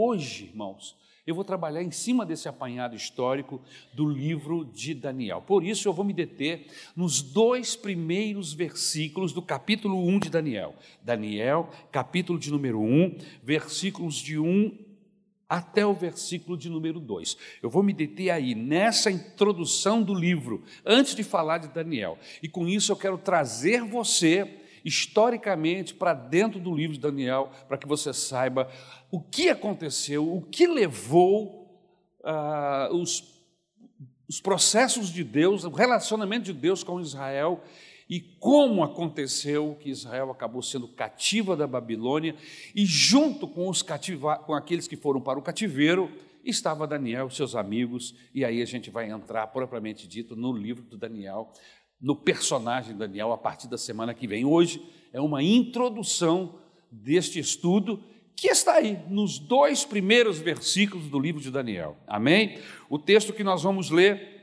hoje, irmãos, eu vou trabalhar em cima desse apanhado histórico do livro de Daniel. Por isso, eu vou me deter nos dois primeiros versículos do capítulo 1 de Daniel. Daniel, capítulo de número 1, versículos de 1 até o versículo de número 2. Eu vou me deter aí, nessa introdução do livro, antes de falar de Daniel. E com isso eu quero trazer você historicamente para dentro do livro de Daniel, para que você saiba o que aconteceu, o que levou uh, os, os processos de Deus, o relacionamento de Deus com Israel e como aconteceu que Israel acabou sendo cativa da Babilônia e junto com os cativa, com aqueles que foram para o cativeiro estava Daniel, seus amigos, e aí a gente vai entrar propriamente dito no livro do Daniel, no personagem Daniel a partir da semana que vem. Hoje é uma introdução deste estudo que está aí nos dois primeiros versículos do livro de Daniel. Amém? O texto que nós vamos ler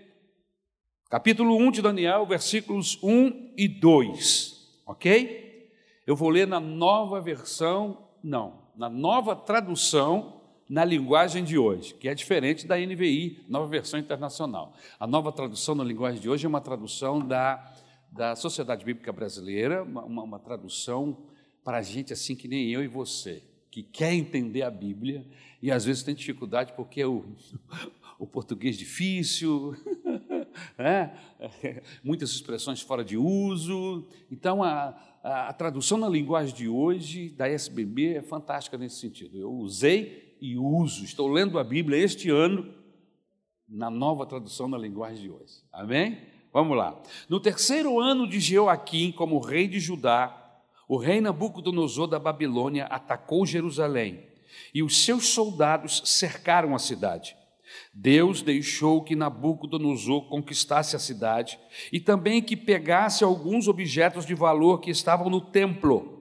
capítulo 1 de Daniel, versículos 1 e 2, ok? Eu vou ler na nova versão, não, na nova tradução na linguagem de hoje, que é diferente da NVI, nova versão internacional. A nova tradução na linguagem de hoje é uma tradução da, da Sociedade Bíblica Brasileira, uma, uma tradução para gente assim que nem eu e você, que quer entender a Bíblia e às vezes tem dificuldade porque o, o português difícil, né? muitas expressões fora de uso. Então, a, a, a, tradução na linguagem de hoje da SBB é fantástica nesse sentido. Eu usei e uso, estou lendo a Bíblia este ano na nova tradução na linguagem de hoje. Amém? Vamos lá. No terceiro ano de Jeoaquim, como rei de Judá, o rei Nabucodonosor da Babilônia atacou Jerusalém e os seus soldados cercaram a cidade. Deus deixou que Nabucodonosor conquistasse a cidade e também que pegasse alguns objetos de valor que estavam no templo.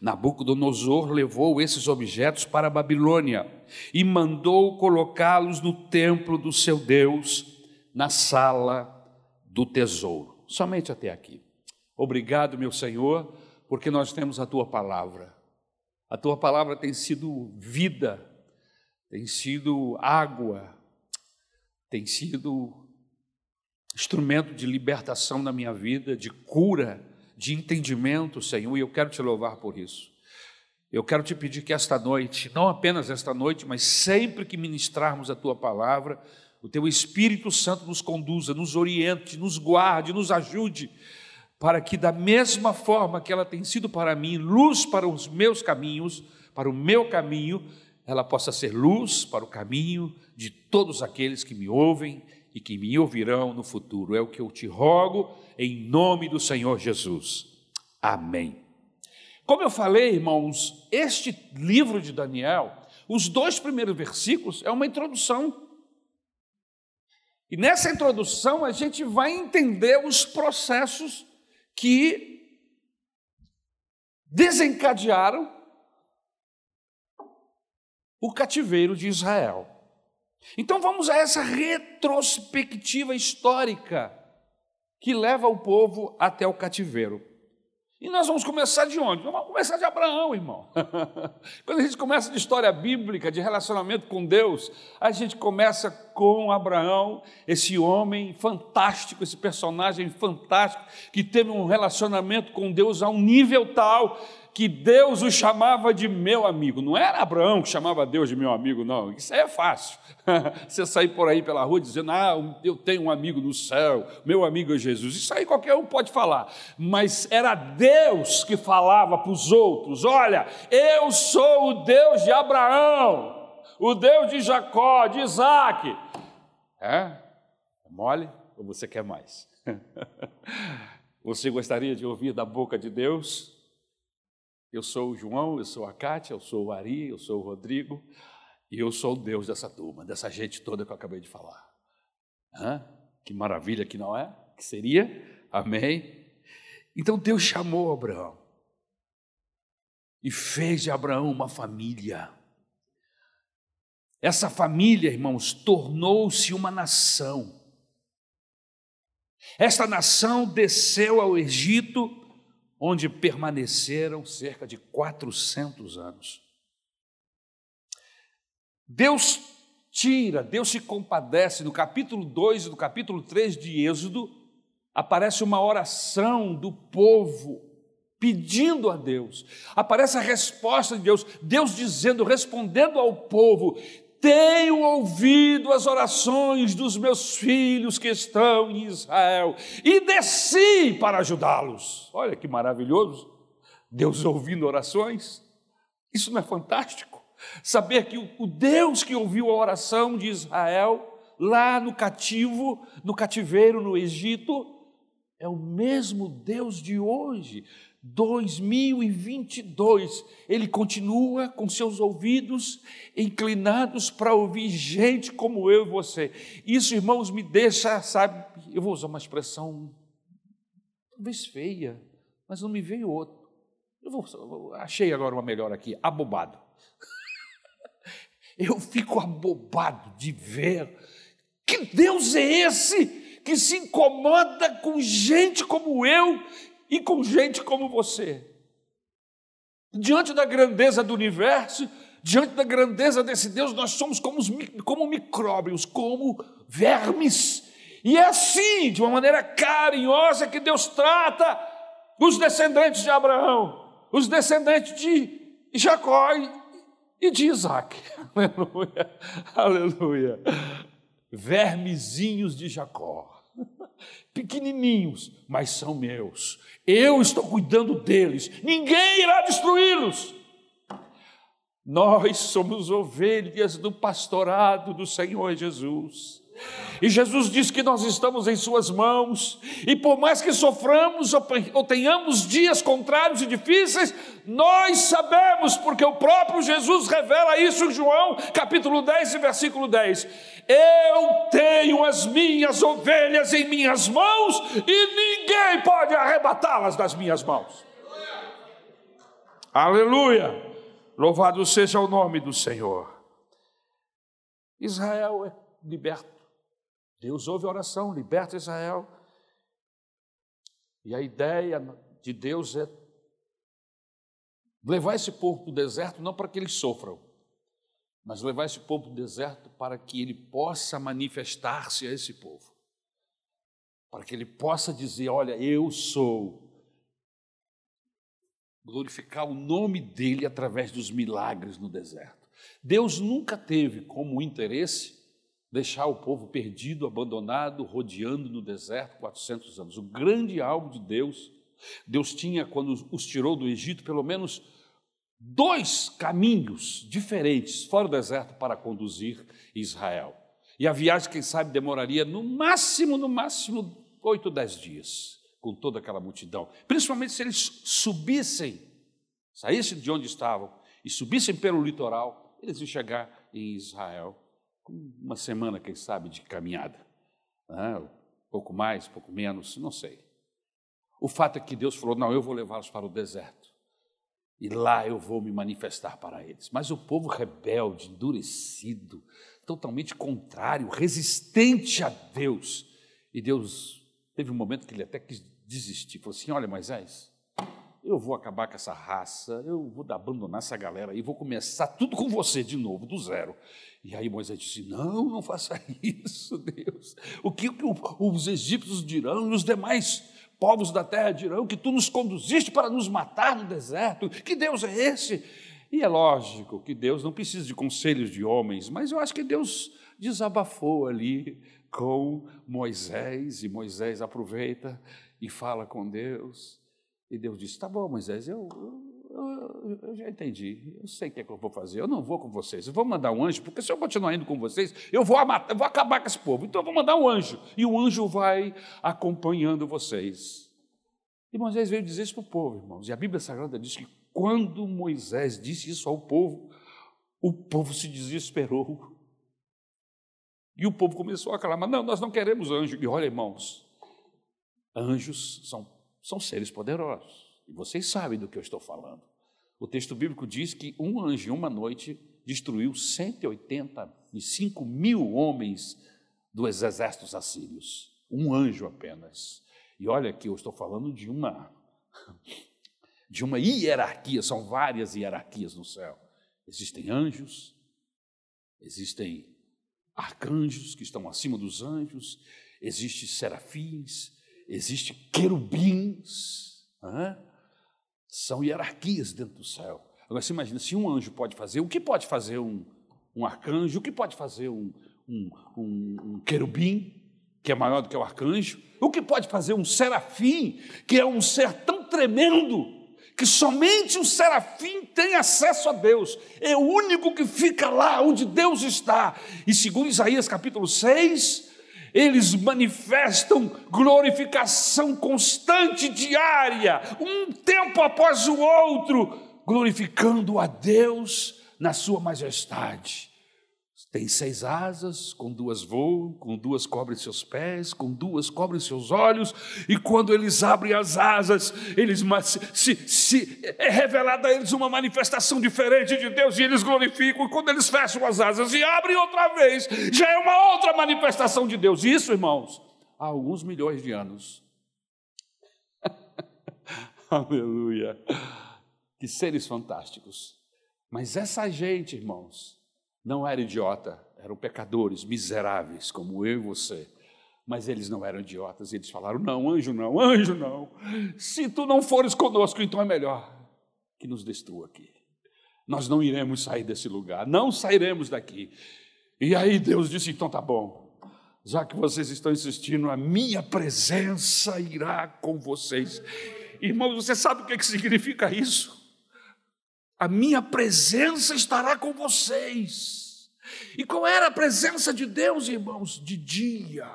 Nabucodonosor levou esses objetos para a Babilônia e mandou colocá-los no templo do seu Deus, na sala do tesouro. Somente até aqui. Obrigado, meu Senhor, porque nós temos a tua palavra. A tua palavra tem sido vida, tem sido água, tem sido instrumento de libertação na minha vida, de cura, de entendimento, Senhor, e eu quero te louvar por isso. Eu quero te pedir que esta noite, não apenas esta noite, mas sempre que ministrarmos a tua palavra, o teu Espírito Santo nos conduza, nos oriente, nos guarde, nos ajude, para que, da mesma forma que ela tem sido para mim luz para os meus caminhos, para o meu caminho, ela possa ser luz para o caminho de todos aqueles que me ouvem e que me ouvirão no futuro. É o que eu te rogo em nome do Senhor Jesus. Amém. Como eu falei, irmãos, este livro de Daniel, os dois primeiros versículos é uma introdução. E nessa introdução a gente vai entender os processos que desencadearam o cativeiro de Israel. Então vamos a essa retrospectiva histórica que leva o povo até o cativeiro. E nós vamos começar de onde? Nós vamos começar de Abraão, irmão. Quando a gente começa de história bíblica, de relacionamento com Deus, a gente começa com Abraão, esse homem fantástico, esse personagem fantástico, que teve um relacionamento com Deus a um nível tal que Deus o chamava de meu amigo. Não era Abraão que chamava Deus de meu amigo, não. Isso é fácil. Você sair por aí pela rua dizendo, ah, eu tenho um amigo no céu, meu amigo é Jesus. Isso aí qualquer um pode falar. Mas era Deus que falava para os outros: olha, eu sou o Deus de Abraão, o Deus de Jacó, de Isaac. É? é mole ou você quer mais? Você gostaria de ouvir da boca de Deus? Eu sou o João, eu sou a Cátia, eu sou o Ari, eu sou o Rodrigo, e eu sou o Deus dessa turma, dessa gente toda que eu acabei de falar. Hã? Que maravilha que não é? Que seria? Amém? Então Deus chamou Abraão e fez de Abraão uma família. Essa família, irmãos, tornou-se uma nação. Esta nação desceu ao Egito onde permaneceram cerca de 400 anos. Deus tira, Deus se compadece. No capítulo 2 e no capítulo 3 de Êxodo, aparece uma oração do povo pedindo a Deus. Aparece a resposta de Deus, Deus dizendo, respondendo ao povo: tenho ouvido as orações dos meus filhos que estão em Israel e desci para ajudá-los. Olha que maravilhoso. Deus ouvindo orações. Isso não é fantástico? Saber que o Deus que ouviu a oração de Israel lá no cativo, no cativeiro no Egito, é o mesmo Deus de hoje. 2022, ele continua com seus ouvidos inclinados para ouvir gente como eu e você. Isso, irmãos, me deixa, sabe, eu vou usar uma expressão talvez feia, mas não me veio outro. Eu vou, achei agora uma melhor aqui, abobado. Eu fico abobado de ver que Deus é esse que se incomoda com gente como eu e com gente como você. Diante da grandeza do universo, diante da grandeza desse Deus, nós somos como, os, como micróbios, como vermes. E é assim, de uma maneira carinhosa, que Deus trata os descendentes de Abraão, os descendentes de Jacó e de Isaac. Aleluia, aleluia. Vermezinhos de Jacó pequenininhos, mas são meus. Eu estou cuidando deles, ninguém irá destruí-los. Nós somos ovelhas do pastorado do Senhor Jesus. E Jesus diz que nós estamos em Suas mãos, e por mais que soframos ou tenhamos dias contrários e difíceis, nós sabemos, porque o próprio Jesus revela isso em João, capítulo 10, versículo 10. Eu tenho as minhas ovelhas em minhas mãos, e ninguém pode arrebatá-las das minhas mãos. Aleluia! Louvado seja o nome do Senhor. Israel é liberto Deus ouve a oração, liberta Israel. E a ideia de Deus é levar esse povo para o deserto não para que eles sofram, mas levar esse povo para o deserto para que ele possa manifestar-se a esse povo. Para que ele possa dizer: Olha, eu sou. Glorificar o nome dele através dos milagres no deserto. Deus nunca teve como interesse deixar o povo perdido, abandonado, rodeando no deserto 400 anos. O grande alvo de Deus, Deus tinha, quando os tirou do Egito, pelo menos dois caminhos diferentes fora do deserto para conduzir Israel. E a viagem, quem sabe, demoraria no máximo, no máximo, oito, dez dias, com toda aquela multidão. Principalmente se eles subissem, saíssem de onde estavam e subissem pelo litoral, eles iam chegar em Israel uma semana, quem sabe, de caminhada. Né? Pouco mais, pouco menos, não sei. O fato é que Deus falou: não, eu vou levá-los para o deserto. E lá eu vou me manifestar para eles. Mas o povo rebelde, endurecido, totalmente contrário, resistente a Deus. E Deus teve um momento que ele até quis desistir. Falou assim: Olha, Moisés, eu vou acabar com essa raça, eu vou abandonar essa galera e vou começar tudo com você de novo, do zero. E aí Moisés disse: Não, não faça isso, Deus. O que os egípcios dirão e os demais povos da terra dirão que tu nos conduziste para nos matar no deserto? Que Deus é esse? E é lógico que Deus não precisa de conselhos de homens, mas eu acho que Deus desabafou ali com Moisés, e Moisés aproveita e fala com Deus. E Deus disse: Tá bom, Moisés, eu, eu, eu, já entendi, eu sei o que, é que eu vou fazer, eu não vou com vocês, eu vou mandar um anjo, porque se eu continuar indo com vocês, eu vou, eu vou acabar com esse povo, então eu vou mandar um anjo, e o anjo vai acompanhando vocês. E Moisés veio dizer isso para o povo, irmãos, e a Bíblia Sagrada diz que quando Moisés disse isso ao povo, o povo se desesperou. E o povo começou a clamar: não, nós não queremos anjo. E olha, irmãos, anjos são são seres poderosos. E vocês sabem do que eu estou falando. O texto bíblico diz que um anjo em uma noite destruiu 185 mil homens dos exércitos assírios. Um anjo apenas. E olha que eu estou falando de uma de uma hierarquia, são várias hierarquias no céu. Existem anjos, Existem arcanjos que estão acima dos anjos, existem serafins, existem querubins. São hierarquias dentro do céu. Agora você imagina, se um anjo pode fazer, o que pode fazer um, um arcanjo? O que pode fazer um, um, um, um querubim, que é maior do que o arcanjo? O que pode fazer um serafim, que é um ser tão tremendo que somente o serafim tem acesso a Deus, é o único que fica lá onde Deus está. E segundo Isaías capítulo 6, eles manifestam glorificação constante, diária, um tempo após o outro, glorificando a Deus na sua majestade. Tem seis asas, com duas voam, com duas cobrem seus pés, com duas cobrem seus olhos, e quando eles abrem as asas, eles se, se, é revelada a eles uma manifestação diferente de Deus, e eles glorificam, e quando eles fecham as asas e abrem outra vez, já é uma outra manifestação de Deus. Isso, irmãos, há alguns milhões de anos. Aleluia. Que seres fantásticos. Mas essa gente, irmãos, não era idiota, eram pecadores, miseráveis, como eu e você. Mas eles não eram idiotas, eles falaram: não, anjo não, anjo não. Se tu não fores conosco, então é melhor que nos destrua aqui. Nós não iremos sair desse lugar, não sairemos daqui. E aí Deus disse: então tá bom, já que vocês estão insistindo, a minha presença irá com vocês. Irmãos, você sabe o que, significa isso? A minha presença estará com vocês. E qual era a presença de Deus, irmãos? De dia.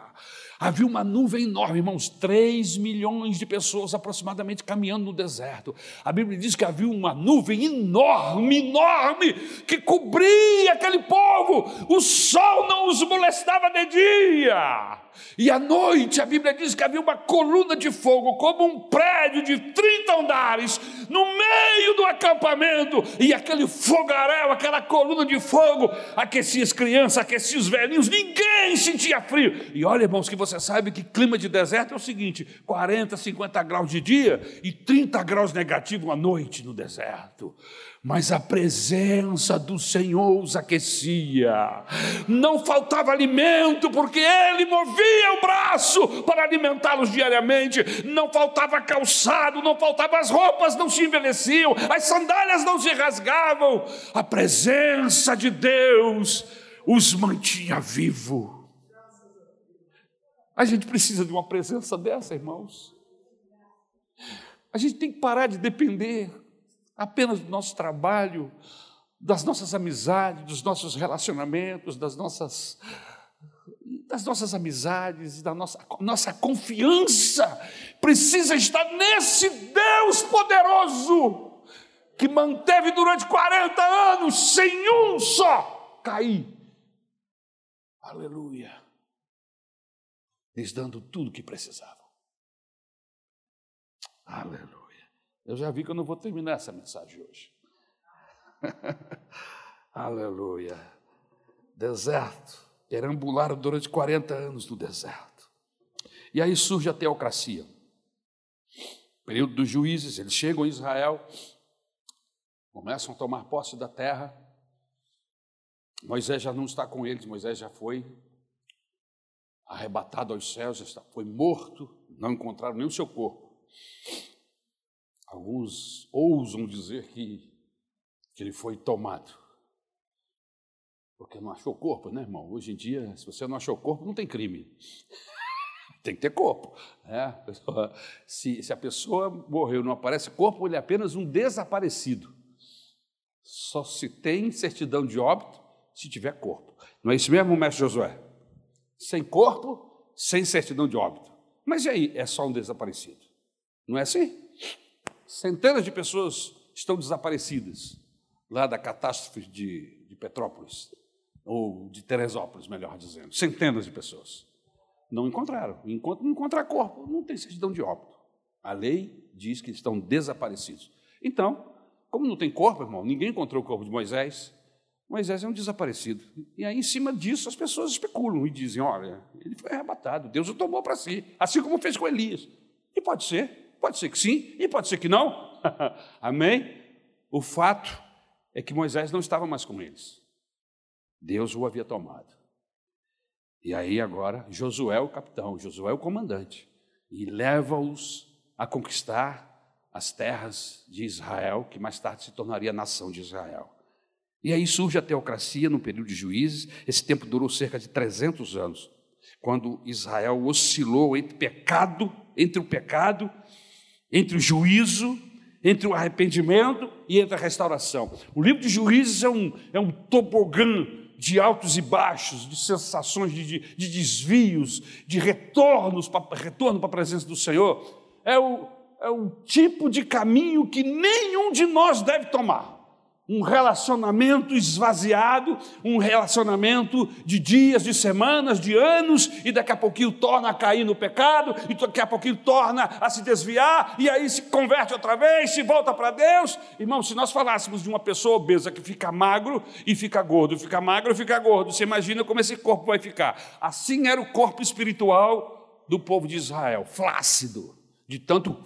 Havia uma nuvem enorme, irmãos, 3 milhões de pessoas aproximadamente caminhando no deserto. A Bíblia diz que havia uma nuvem enorme, enorme, que cobria aquele povo. O sol não os molestava de dia. E à noite, a Bíblia diz que havia uma coluna de fogo, como um prédio de 30 andares, no meio do acampamento, e aquele fogaréu, aquela coluna de fogo, aquecia as crianças, aquecia os velhinhos, ninguém sentia frio. E olha, irmãos, que você sabe que clima de deserto é o seguinte: 40, 50 graus de dia e 30 graus negativo à noite no deserto mas a presença do Senhor os aquecia. Não faltava alimento, porque Ele movia o braço para alimentá-los diariamente. Não faltava calçado, não faltava as roupas, não se envelheciam, as sandálias não se rasgavam. A presença de Deus os mantinha vivo. A gente precisa de uma presença dessa, irmãos. A gente tem que parar de depender apenas do nosso trabalho, das nossas amizades, dos nossos relacionamentos, das nossas das nossas amizades, da nossa, nossa confiança precisa estar nesse Deus poderoso que manteve durante 40 anos sem um só cair. Aleluia. Lhes dando tudo o que precisavam. Aleluia. Eu já vi que eu não vou terminar essa mensagem hoje. Aleluia. Deserto. Perambularam durante 40 anos no deserto. E aí surge a teocracia. Período dos juízes, eles chegam em Israel, começam a tomar posse da terra. Moisés já não está com eles, Moisés já foi arrebatado aos céus, foi morto, não encontraram nem o seu corpo. Alguns ousam dizer que, que ele foi tomado. Porque não achou corpo, né, irmão? Hoje em dia, se você não achou corpo, não tem crime. tem que ter corpo. Né? Se, se a pessoa morreu e não aparece corpo, ele é apenas um desaparecido. Só se tem certidão de óbito se tiver corpo. Não é isso mesmo, mestre Josué? Sem corpo, sem certidão de óbito. Mas e aí? É só um desaparecido. Não é assim? Centenas de pessoas estão desaparecidas lá da catástrofe de, de Petrópolis, ou de Teresópolis, melhor dizendo. Centenas de pessoas. Não encontraram. Enquanto não encontrar corpo, não tem certidão de óbito. A lei diz que estão desaparecidos. Então, como não tem corpo, irmão, ninguém encontrou o corpo de Moisés, Moisés é um desaparecido. E aí, em cima disso, as pessoas especulam e dizem: olha, ele foi arrebatado, Deus o tomou para si, assim como fez com Elias. E pode ser, Pode ser que sim e pode ser que não. Amém? O fato é que Moisés não estava mais com eles. Deus o havia tomado. E aí agora Josué o capitão, Josué o comandante, e leva-os a conquistar as terras de Israel, que mais tarde se tornaria a nação de Israel. E aí surge a teocracia no período de juízes, esse tempo durou cerca de 300 anos, quando Israel oscilou entre pecado, entre o pecado, entre o juízo, entre o arrependimento e entre a restauração. O livro de juízes é um, é um tobogã de altos e baixos, de sensações de, de, de desvios, de retornos pra, retorno para a presença do Senhor. É o, é o tipo de caminho que nenhum de nós deve tomar um relacionamento esvaziado, um relacionamento de dias, de semanas, de anos, e daqui a pouquinho torna a cair no pecado, e daqui a pouquinho torna a se desviar, e aí se converte outra vez, se volta para Deus. Irmão, se nós falássemos de uma pessoa obesa que fica magro e fica gordo, fica magro e fica gordo, você imagina como esse corpo vai ficar. Assim era o corpo espiritual do povo de Israel, flácido, de tanto.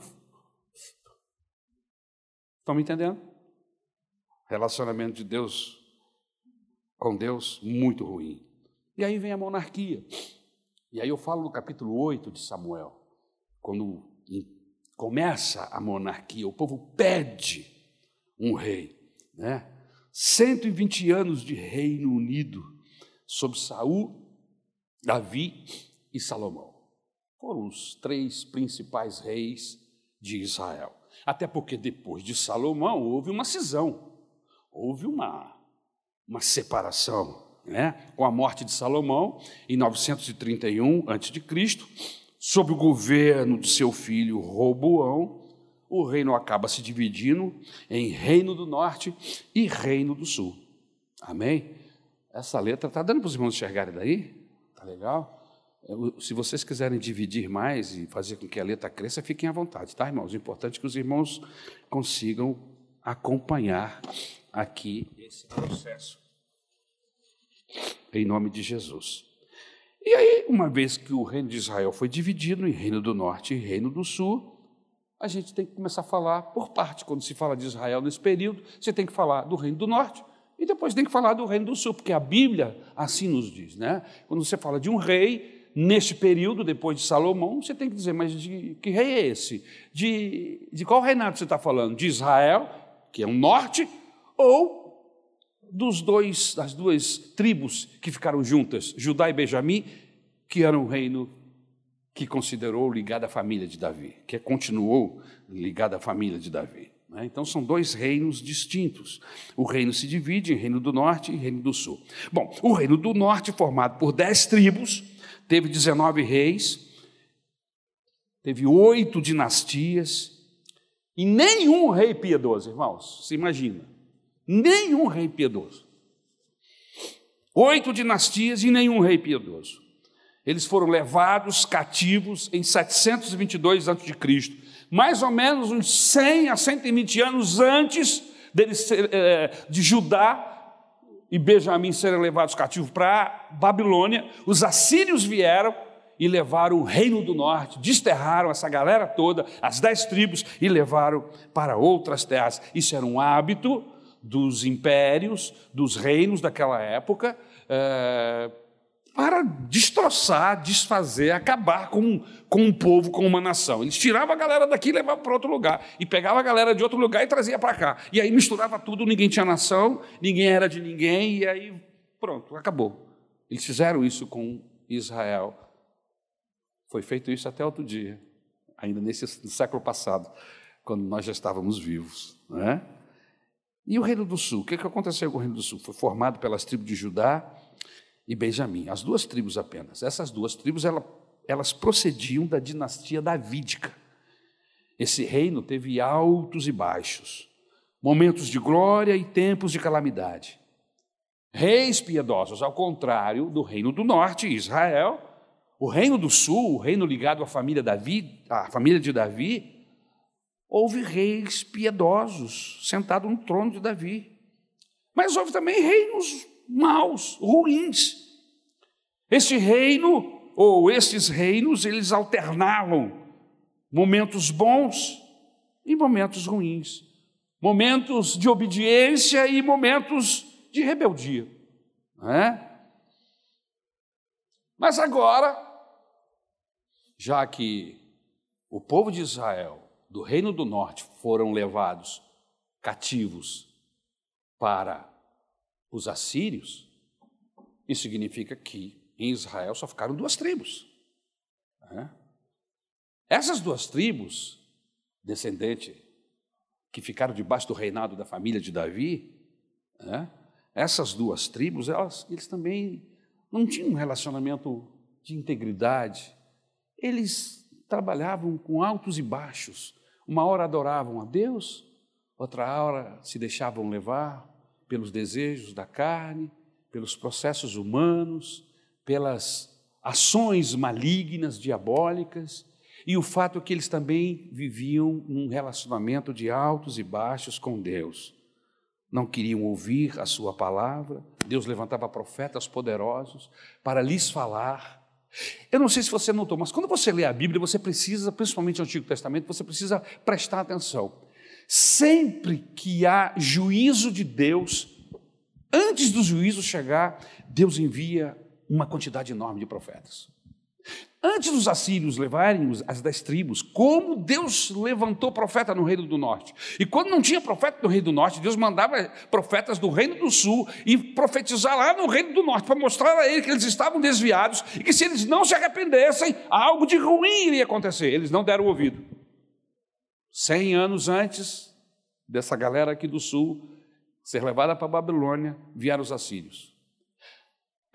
Estão me entendendo? Relacionamento de Deus com Deus muito ruim. E aí vem a monarquia. E aí eu falo no capítulo 8 de Samuel, quando começa a monarquia, o povo pede um rei, né? 120 anos de reino unido sob Saul, Davi e Salomão. Foram os três principais reis de Israel. Até porque depois de Salomão houve uma cisão houve uma, uma separação. Né? Com a morte de Salomão, em 931 a.C., sob o governo de seu filho Roboão, o reino acaba se dividindo em Reino do Norte e Reino do Sul. Amém? Essa letra está dando para os irmãos enxergarem daí? Está legal? Se vocês quiserem dividir mais e fazer com que a letra cresça, fiquem à vontade, tá, irmãos? O importante é que os irmãos consigam acompanhar aqui esse processo. Em nome de Jesus. E aí, uma vez que o reino de Israel foi dividido em reino do norte e reino do sul, a gente tem que começar a falar por parte. Quando se fala de Israel nesse período, você tem que falar do reino do norte e depois tem que falar do reino do sul, porque a Bíblia assim nos diz, né? Quando você fala de um rei, neste período, depois de Salomão, você tem que dizer, mas de que rei é esse? De, de qual reinado você está falando? De Israel, que é o norte, ou dos dois, das duas tribos que ficaram juntas, Judá e Benjamim, que era um reino que considerou ligado à família de Davi, que continuou ligado à família de Davi. Né? Então são dois reinos distintos. O reino se divide em reino do norte e reino do sul. Bom, o reino do norte, formado por dez tribos, teve 19 reis, teve oito dinastias, e nenhum rei piedoso, irmãos, se imagina nenhum rei piedoso. Oito dinastias e nenhum rei piedoso. Eles foram levados cativos em 722 a.C., mais ou menos uns 100 a 120 anos antes deles é, de Judá e Benjamim serem levados cativos para Babilônia. Os assírios vieram e levaram o reino do norte, desterraram essa galera toda, as dez tribos, e levaram para outras terras. Isso era um hábito dos impérios, dos reinos daquela época, é, para destroçar, desfazer, acabar com, com um povo, com uma nação. Eles tiravam a galera daqui e levavam para outro lugar, e pegava a galera de outro lugar e trazia para cá. E aí misturava tudo, ninguém tinha nação, ninguém era de ninguém, e aí pronto, acabou. Eles fizeram isso com Israel. Foi feito isso até outro dia, ainda nesse século passado, quando nós já estávamos vivos. Não é? E o Reino do Sul? O que aconteceu com o Reino do Sul? Foi formado pelas tribos de Judá e Benjamim, as duas tribos apenas. Essas duas tribos elas, elas procediam da dinastia davídica. Esse reino teve altos e baixos, momentos de glória e tempos de calamidade. Reis piedosos, ao contrário do reino do norte, Israel, o reino do sul, o reino ligado à família, Davi, à família de Davi, houve reis piedosos sentados no trono de Davi. Mas houve também reinos maus, ruins. Este reino, ou esses reinos, eles alternavam momentos bons e momentos ruins, momentos de obediência e momentos de rebeldia. É? Mas agora, já que o povo de Israel, do reino do norte, foram levados cativos para os assírios, isso significa que em Israel só ficaram duas tribos. É? Essas duas tribos, descendente, que ficaram debaixo do reinado da família de Davi, é? essas duas tribos, elas, eles também não tinham um relacionamento de integridade. Eles trabalhavam com altos e baixos. Uma hora adoravam a Deus, outra hora se deixavam levar pelos desejos da carne, pelos processos humanos, pelas ações malignas, diabólicas, e o fato é que eles também viviam num relacionamento de altos e baixos com Deus. Não queriam ouvir a sua palavra, Deus levantava profetas poderosos para lhes falar. Eu não sei se você notou, mas quando você lê a Bíblia, você precisa, principalmente no Antigo Testamento, você precisa prestar atenção. Sempre que há juízo de Deus, antes do juízo chegar, Deus envia uma quantidade enorme de profetas. Antes dos assírios levarem as dez tribos, como Deus levantou profeta no reino do norte. E quando não tinha profeta no reino do norte, Deus mandava profetas do reino do sul e profetizar lá no reino do norte, para mostrar a ele que eles estavam desviados e que se eles não se arrependessem, algo de ruim iria acontecer. Eles não deram ouvido. Cem anos antes dessa galera aqui do sul ser levada para a Babilônia, vieram os assírios.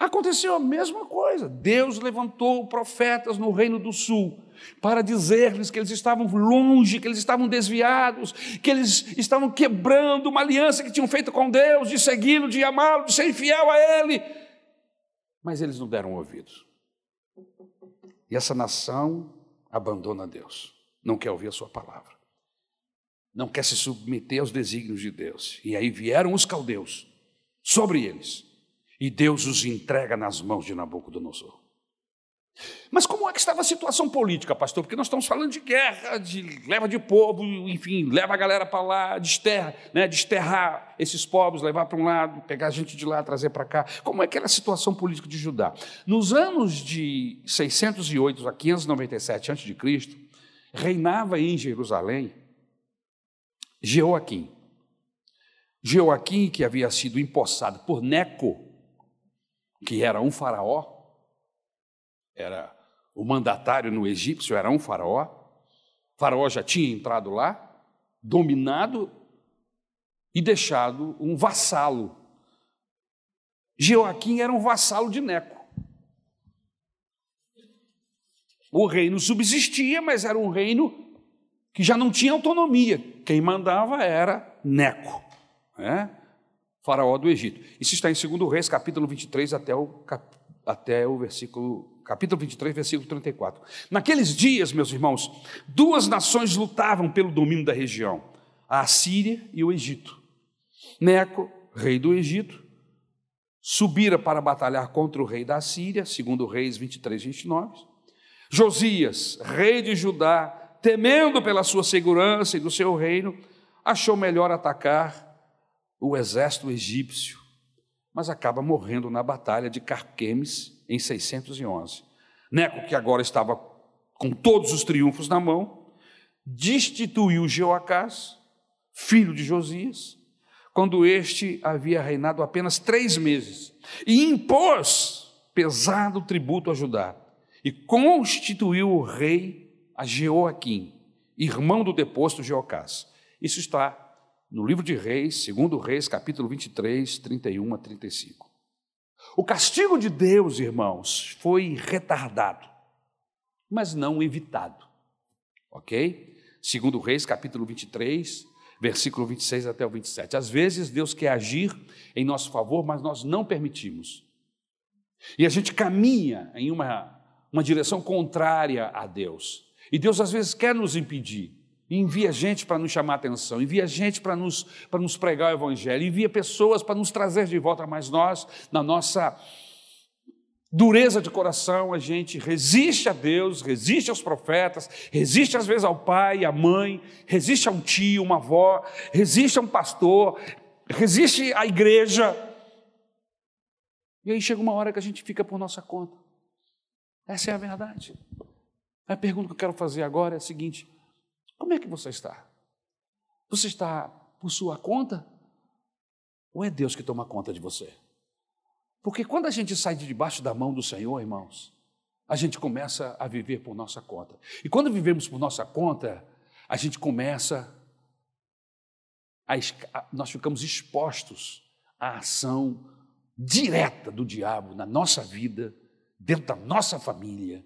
Aconteceu a mesma coisa. Deus levantou profetas no reino do sul para dizer-lhes que eles estavam longe, que eles estavam desviados, que eles estavam quebrando uma aliança que tinham feito com Deus, de segui-lo, de amá-lo, de ser fiel a Ele. Mas eles não deram ouvidos. E essa nação abandona Deus, não quer ouvir a Sua palavra, não quer se submeter aos desígnios de Deus. E aí vieram os caldeus sobre eles e Deus os entrega nas mãos de Nabucodonosor. Mas como é que estava a situação política, pastor? Porque nós estamos falando de guerra, de leva de povo, enfim, leva a galera para lá, desterra, né, desterrar esses povos, levar para um lado, pegar a gente de lá, trazer para cá. Como é que era a situação política de Judá? Nos anos de 608 a 597 a.C., reinava em Jerusalém Jeoaquim. Jeoaquim, que havia sido empossado por Neco, que era um faraó, era o mandatário no egípcio, era um faraó. O faraó já tinha entrado lá, dominado e deixado um vassalo. Joaquim era um vassalo de Neco. O reino subsistia, mas era um reino que já não tinha autonomia. Quem mandava era Neco. Né? Faraó do Egito. Isso está em 2 Reis, capítulo 23, até o, cap... até o versículo, capítulo 23, versículo 34. Naqueles dias, meus irmãos, duas nações lutavam pelo domínio da região, a Assíria e o Egito. Neco, rei do Egito, subira para batalhar contra o rei da Assíria, segundo Reis 23, 29. Josias, rei de Judá, temendo pela sua segurança e do seu reino, achou melhor atacar o exército egípcio, mas acaba morrendo na batalha de Carquemes em 611. Neco, que agora estava com todos os triunfos na mão, destituiu Jeoacás, filho de Josias, quando este havia reinado apenas três meses, e impôs pesado tributo a Judá, e constituiu o rei a Jeoaquim, irmão do deposto Jeocás. Isso está no livro de Reis, segundo Reis, capítulo 23, 31 a 35. O castigo de Deus, irmãos, foi retardado, mas não evitado. OK? Segundo Reis, capítulo 23, versículo 26 até o 27. Às vezes Deus quer agir em nosso favor, mas nós não permitimos. E a gente caminha em uma, uma direção contrária a Deus. E Deus às vezes quer nos impedir envia gente para nos chamar atenção, envia gente para nos, para nos pregar o Evangelho, envia pessoas para nos trazer de volta, mas nós, na nossa dureza de coração, a gente resiste a Deus, resiste aos profetas, resiste às vezes ao pai, à mãe, resiste a um tio, uma avó, resiste a um pastor, resiste à igreja. E aí chega uma hora que a gente fica por nossa conta. Essa é a verdade. A pergunta que eu quero fazer agora é a seguinte: como é que você está? Você está por sua conta? Ou é Deus que toma conta de você? Porque quando a gente sai de debaixo da mão do Senhor, irmãos, a gente começa a viver por nossa conta. E quando vivemos por nossa conta, a gente começa a, nós ficamos expostos à ação direta do diabo na nossa vida, dentro da nossa família.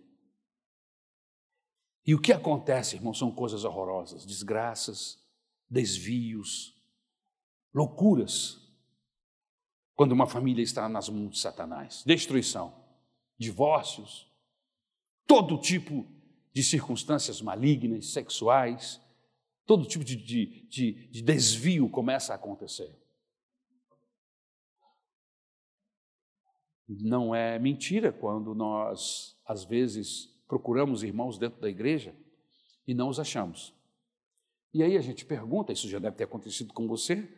E o que acontece, irmãos, são coisas horrorosas, desgraças, desvios, loucuras. Quando uma família está nas mãos de Satanás, destruição, divórcios, todo tipo de circunstâncias malignas, sexuais, todo tipo de, de, de, de desvio começa a acontecer. Não é mentira quando nós, às vezes, procuramos irmãos dentro da igreja e não os achamos. E aí a gente pergunta, isso já deve ter acontecido com você,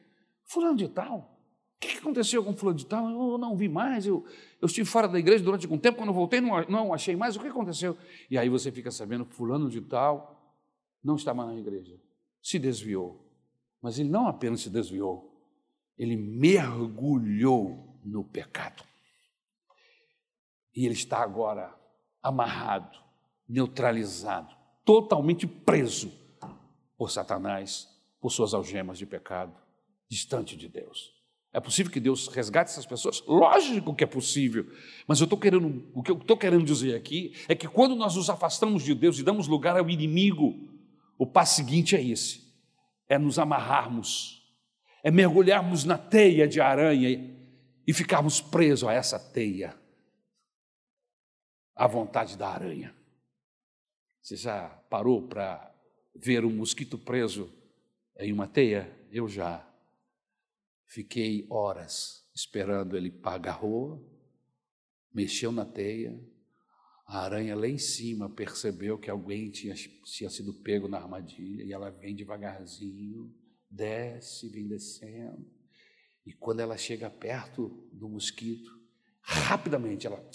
fulano de tal, o que aconteceu com fulano de tal? Eu não vi mais, eu, eu estive fora da igreja durante algum tempo, quando voltei não, não achei mais, o que aconteceu? E aí você fica sabendo, fulano de tal não estava na igreja, se desviou. Mas ele não apenas se desviou, ele mergulhou no pecado. E ele está agora amarrado, neutralizado, totalmente preso por Satanás, por suas algemas de pecado, distante de Deus. É possível que Deus resgate essas pessoas? Lógico que é possível. Mas eu estou querendo, o que eu estou querendo dizer aqui é que quando nós nos afastamos de Deus e damos lugar ao inimigo, o passo seguinte é esse: é nos amarrarmos, é mergulharmos na teia de aranha e ficarmos presos a essa teia à vontade da aranha. Você já parou para ver um mosquito preso em uma teia? Eu já. Fiquei horas esperando ele agarrou, mexeu na teia, a aranha lá em cima percebeu que alguém tinha, tinha sido pego na armadilha e ela vem devagarzinho, desce, vem descendo. E quando ela chega perto do mosquito, rapidamente ela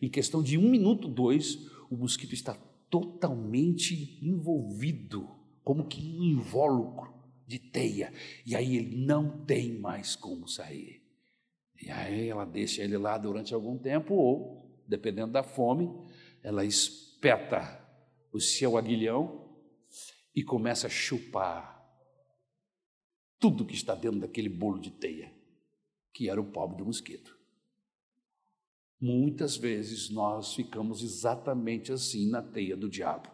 em questão de um minuto, dois, o mosquito está totalmente envolvido, como que um invólucro de teia. E aí ele não tem mais como sair. E aí ela deixa ele lá durante algum tempo, ou, dependendo da fome, ela espeta o seu aguilhão e começa a chupar tudo que está dentro daquele bolo de teia, que era o pobre do mosquito. Muitas vezes nós ficamos exatamente assim na teia do diabo,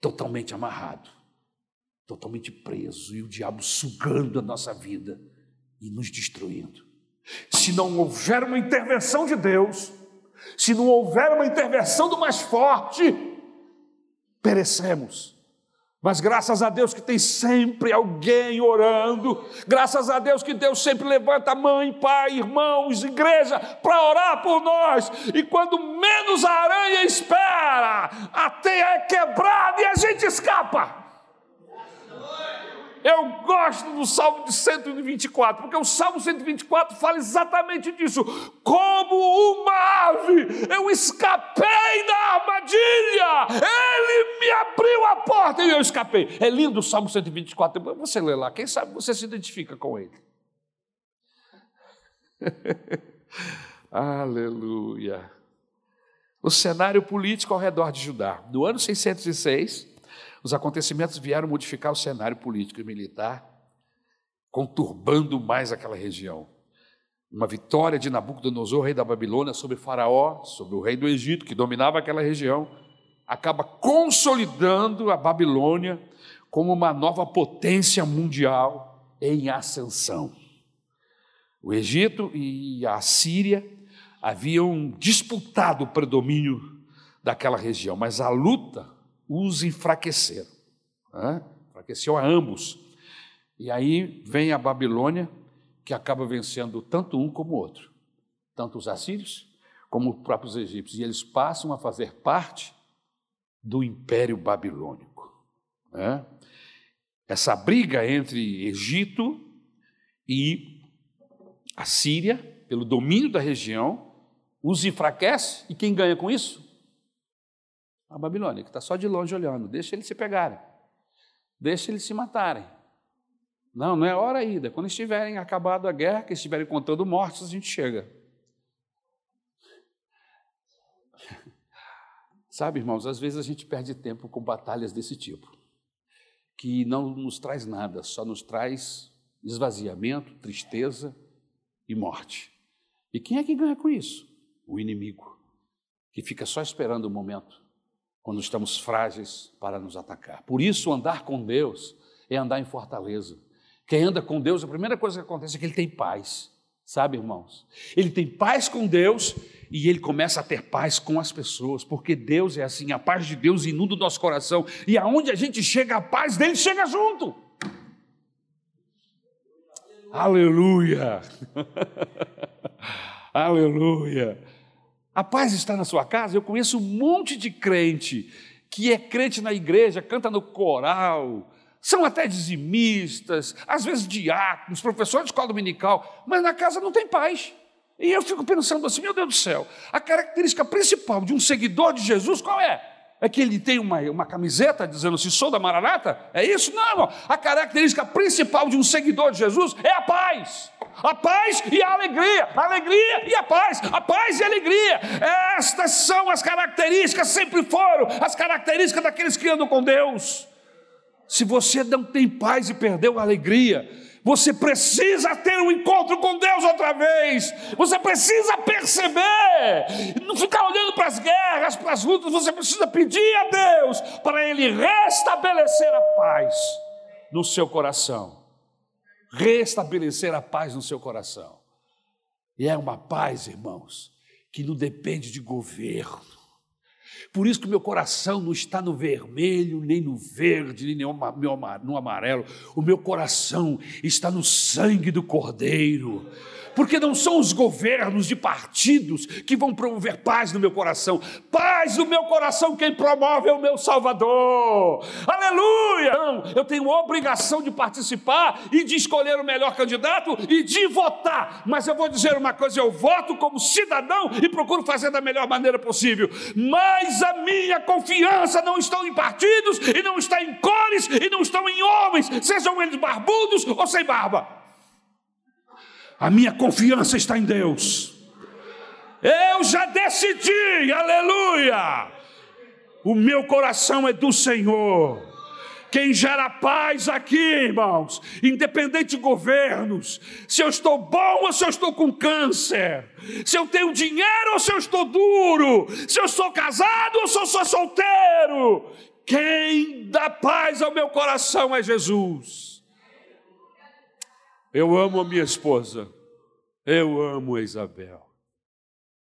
totalmente amarrado, totalmente preso, e o diabo sugando a nossa vida e nos destruindo. Se não houver uma intervenção de Deus, se não houver uma intervenção do mais forte, perecemos. Mas graças a Deus que tem sempre alguém orando, graças a Deus que Deus sempre levanta mãe, pai, irmãos, igreja para orar por nós. E quando menos a aranha espera, a teia é quebrada e a gente escapa. Eu gosto do Salmo de 124, porque o Salmo 124 fala exatamente disso. Como uma ave, eu escapei da armadilha, ele me abriu a porta e eu escapei. É lindo o Salmo 124, você lê lá, quem sabe você se identifica com ele. Aleluia. O cenário político ao redor de Judá. No ano 606, os acontecimentos vieram modificar o cenário político e militar, conturbando mais aquela região. Uma vitória de Nabucodonosor, rei da Babilônia, sobre Faraó, sobre o rei do Egito, que dominava aquela região, acaba consolidando a Babilônia como uma nova potência mundial em ascensão. O Egito e a Síria haviam disputado o predomínio daquela região, mas a luta os enfraqueceram. Né? Enfraqueceu a ambos. E aí vem a Babilônia, que acaba vencendo tanto um como o outro, tanto os assírios como os próprios egípcios. E eles passam a fazer parte do Império Babilônico. Né? Essa briga entre Egito e a Síria pelo domínio da região, os enfraquece, e quem ganha com isso? A Babilônia, que está só de longe olhando, deixa eles se pegarem, deixa eles se matarem. Não, não é hora ainda. Quando estiverem acabado a guerra, que estiverem contando mortos, a gente chega. Sabe, irmãos, às vezes a gente perde tempo com batalhas desse tipo, que não nos traz nada, só nos traz esvaziamento, tristeza e morte. E quem é que ganha com isso? O inimigo, que fica só esperando o momento, quando estamos frágeis para nos atacar. Por isso, andar com Deus é andar em fortaleza. Quem anda com Deus, a primeira coisa que acontece é que ele tem paz, sabe, irmãos? Ele tem paz com Deus e ele começa a ter paz com as pessoas, porque Deus é assim, a paz de Deus inunda o nosso coração, e aonde a gente chega, a paz dele chega junto. Aleluia! Aleluia! A paz está na sua casa. Eu conheço um monte de crente que é crente na igreja, canta no coral, são até dizimistas, às vezes diáconos, professores de escola dominical, mas na casa não tem paz. E eu fico pensando assim, meu Deus do céu, a característica principal de um seguidor de Jesus qual é? É que ele tem uma, uma camiseta dizendo se sou da Maranata? É isso? Não, irmão. A característica principal de um seguidor de Jesus é a paz. A paz e a alegria, a alegria e a paz, a paz e a alegria. Estas são as características, sempre foram as características daqueles que andam com Deus. Se você não tem paz e perdeu a alegria, você precisa ter um encontro com Deus outra vez. Você precisa perceber, não ficar olhando para as guerras, para as lutas. Você precisa pedir a Deus para Ele restabelecer a paz no seu coração. Restabelecer a paz no seu coração. E é uma paz, irmãos, que não depende de governo por isso que meu coração não está no vermelho, nem no verde, nem no amarelo. O meu coração está no sangue do Cordeiro porque não são os governos de partidos que vão promover paz no meu coração. Paz no meu coração, quem promove é o meu Salvador. Aleluia! Não, eu tenho obrigação de participar e de escolher o melhor candidato e de votar. Mas eu vou dizer uma coisa: eu voto como cidadão e procuro fazer da melhor maneira possível. Mas a minha confiança não está em partidos e não está em cores e não estão em homens, sejam eles barbudos ou sem barba. A minha confiança está em Deus. Eu já decidi, aleluia. O meu coração é do Senhor. Quem gera paz aqui, irmãos, independente de governos, se eu estou bom ou se eu estou com câncer, se eu tenho dinheiro ou se eu estou duro, se eu sou casado ou se eu sou solteiro, quem dá paz ao meu coração é Jesus. Eu amo a minha esposa. Eu amo a Isabel.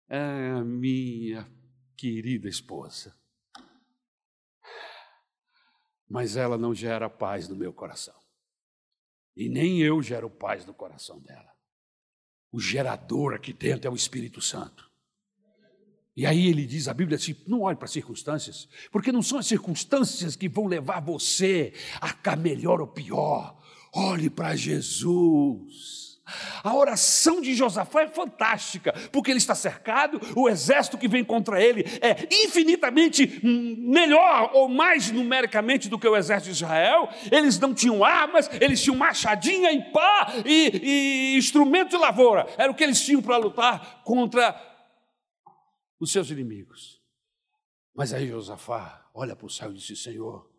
É a minha querida esposa. Mas ela não gera paz no meu coração. E nem eu gero paz no coração dela. O gerador aqui dentro é o Espírito Santo. E aí ele diz, a Bíblia diz, não olhe para as circunstâncias, porque não são as circunstâncias que vão levar você a ficar melhor ou pior. Olhe para Jesus. A oração de Josafá é fantástica, porque ele está cercado, o exército que vem contra ele é infinitamente melhor ou mais numericamente do que o exército de Israel. Eles não tinham armas, eles tinham machadinha e pá e, e instrumento de lavoura. Era o que eles tinham para lutar contra os seus inimigos. Mas aí Josafá olha para o céu e diz: Senhor,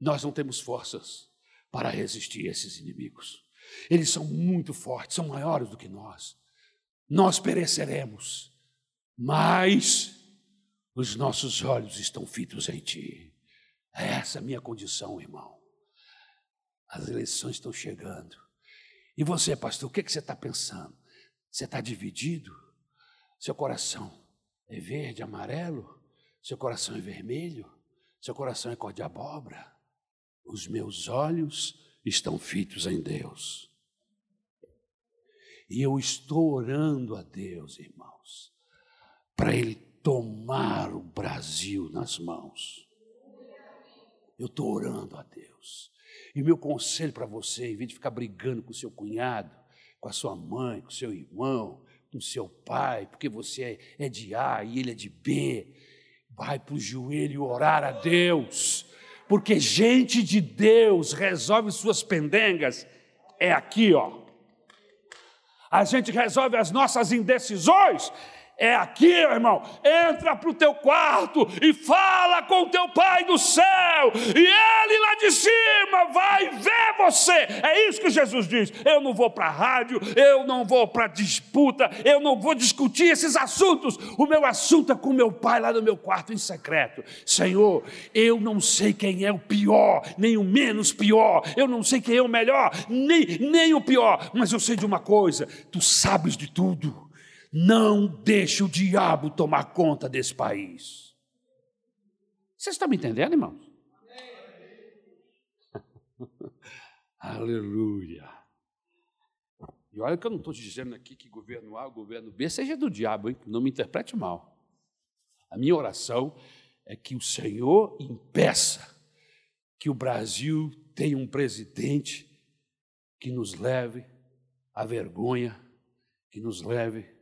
nós não temos forças para resistir a esses inimigos. Eles são muito fortes, são maiores do que nós. Nós pereceremos, mas os nossos olhos estão fitos em Ti. Essa é a minha condição, irmão. As eleições estão chegando. E você, pastor, o que, é que você está pensando? Você está dividido? Seu coração é verde, amarelo? Seu coração é vermelho? Seu coração é cor de abóbora? Os meus olhos estão fitos em Deus. E eu estou orando a Deus, irmãos, para Ele tomar o Brasil nas mãos. Eu estou orando a Deus. E meu conselho para você, em vez de ficar brigando com seu cunhado, com a sua mãe, com seu irmão, com seu pai, porque você é, é de A e ele é de B. Vai para o joelho orar a Deus, porque gente de Deus resolve suas pendengas. É aqui, ó. A gente resolve as nossas indecisões é aqui, irmão. Entra para o teu quarto e fala com o teu pai do céu, e ele lá de cima vai ver você. É isso que Jesus diz. Eu não vou para a rádio, eu não vou para disputa, eu não vou discutir esses assuntos. O meu assunto é com meu pai lá no meu quarto em secreto. Senhor, eu não sei quem é o pior, nem o menos pior, eu não sei quem é o melhor, nem, nem o pior, mas eu sei de uma coisa: tu sabes de tudo. Não deixe o diabo tomar conta desse país. Vocês estão me entendendo, irmãos? Aleluia. E olha que eu não estou dizendo aqui que governo A, governo B seja do diabo, hein? não me interprete mal. A minha oração é que o Senhor impeça que o Brasil tenha um presidente que nos leve à vergonha, que nos leve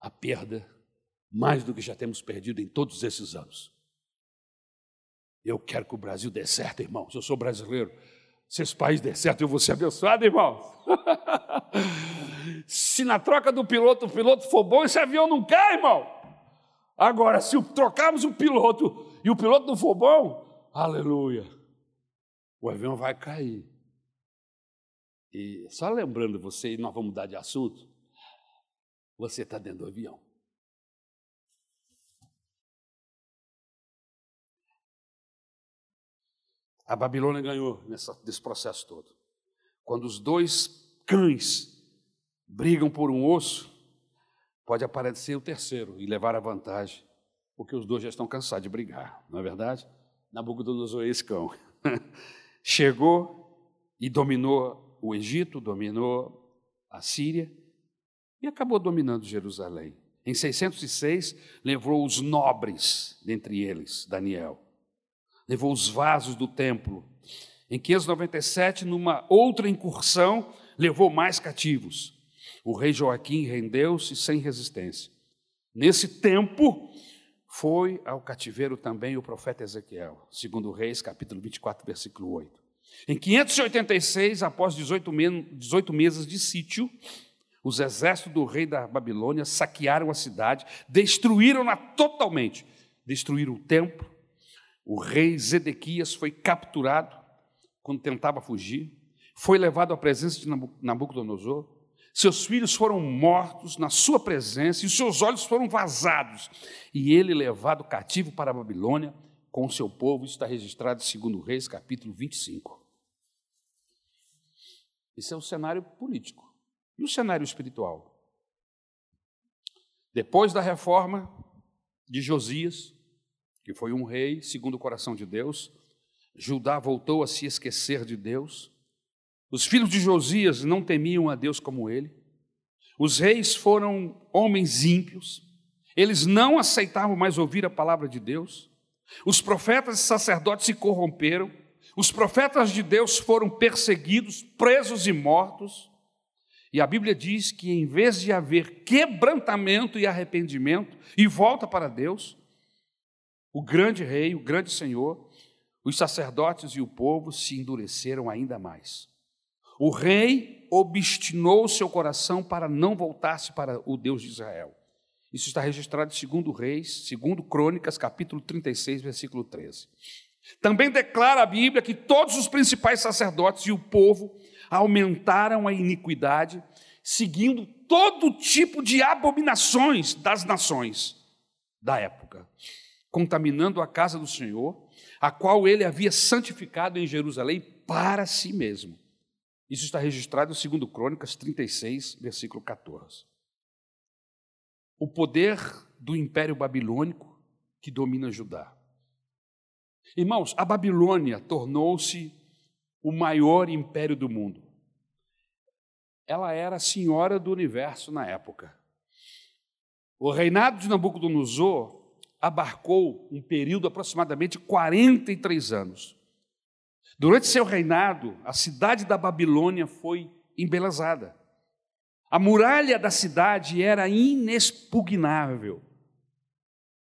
a perda mais do que já temos perdido em todos esses anos. Eu quero que o Brasil dê certo, irmãos. Eu sou brasileiro. Se esse país der certo, eu vou ser abençoado, irmãos. se na troca do piloto o piloto for bom, esse avião não cai, irmão. Agora, se trocarmos o piloto e o piloto não for bom, aleluia, o avião vai cair. E só lembrando você, e nós vamos mudar de assunto, você está dentro do avião. A Babilônia ganhou nessa, nesse processo todo. Quando os dois cães brigam por um osso, pode aparecer o terceiro e levar a vantagem, porque os dois já estão cansados de brigar, não é verdade? Nabucodonosor é esse cão. Chegou e dominou o Egito, dominou a Síria, e acabou dominando Jerusalém. Em 606, levou os nobres, dentre eles, Daniel. Levou os vasos do templo. Em 597, numa outra incursão, levou mais cativos. O rei Joaquim rendeu-se sem resistência. Nesse tempo, foi ao cativeiro também o profeta Ezequiel, segundo Reis, capítulo 24, versículo 8. Em 586, após 18, meses de sítio, os exércitos do rei da Babilônia saquearam a cidade, destruíram-na totalmente, destruíram o templo. O rei Zedequias foi capturado quando tentava fugir, foi levado à presença de Nabucodonosor. Seus filhos foram mortos na sua presença e os seus olhos foram vazados. E ele levado cativo para a Babilônia com o seu povo. Isso está registrado em 2 Reis, capítulo 25. Isso é o cenário político. E o cenário espiritual? Depois da reforma de Josias, que foi um rei segundo o coração de Deus, Judá voltou a se esquecer de Deus. Os filhos de Josias não temiam a Deus como ele. Os reis foram homens ímpios. Eles não aceitavam mais ouvir a palavra de Deus. Os profetas e sacerdotes se corromperam. Os profetas de Deus foram perseguidos, presos e mortos. E a Bíblia diz que em vez de haver quebrantamento e arrependimento e volta para Deus, o grande rei, o grande Senhor, os sacerdotes e o povo se endureceram ainda mais. O rei obstinou seu coração para não voltar-se para o Deus de Israel. Isso está registrado em 2 Reis, 2 Crônicas, capítulo 36, versículo 13. Também declara a Bíblia que todos os principais sacerdotes e o povo aumentaram a iniquidade, seguindo todo tipo de abominações das nações da época, contaminando a casa do Senhor, a qual ele havia santificado em Jerusalém para si mesmo. Isso está registrado em 2 Crônicas 36, versículo 14. O poder do império babilônico que domina Judá. Irmãos, a Babilônia tornou-se o maior império do mundo. Ela era a senhora do universo na época. O reinado de Nabucodonosor abarcou um período de aproximadamente 43 anos. Durante seu reinado, a cidade da Babilônia foi embelezada. A muralha da cidade era inexpugnável,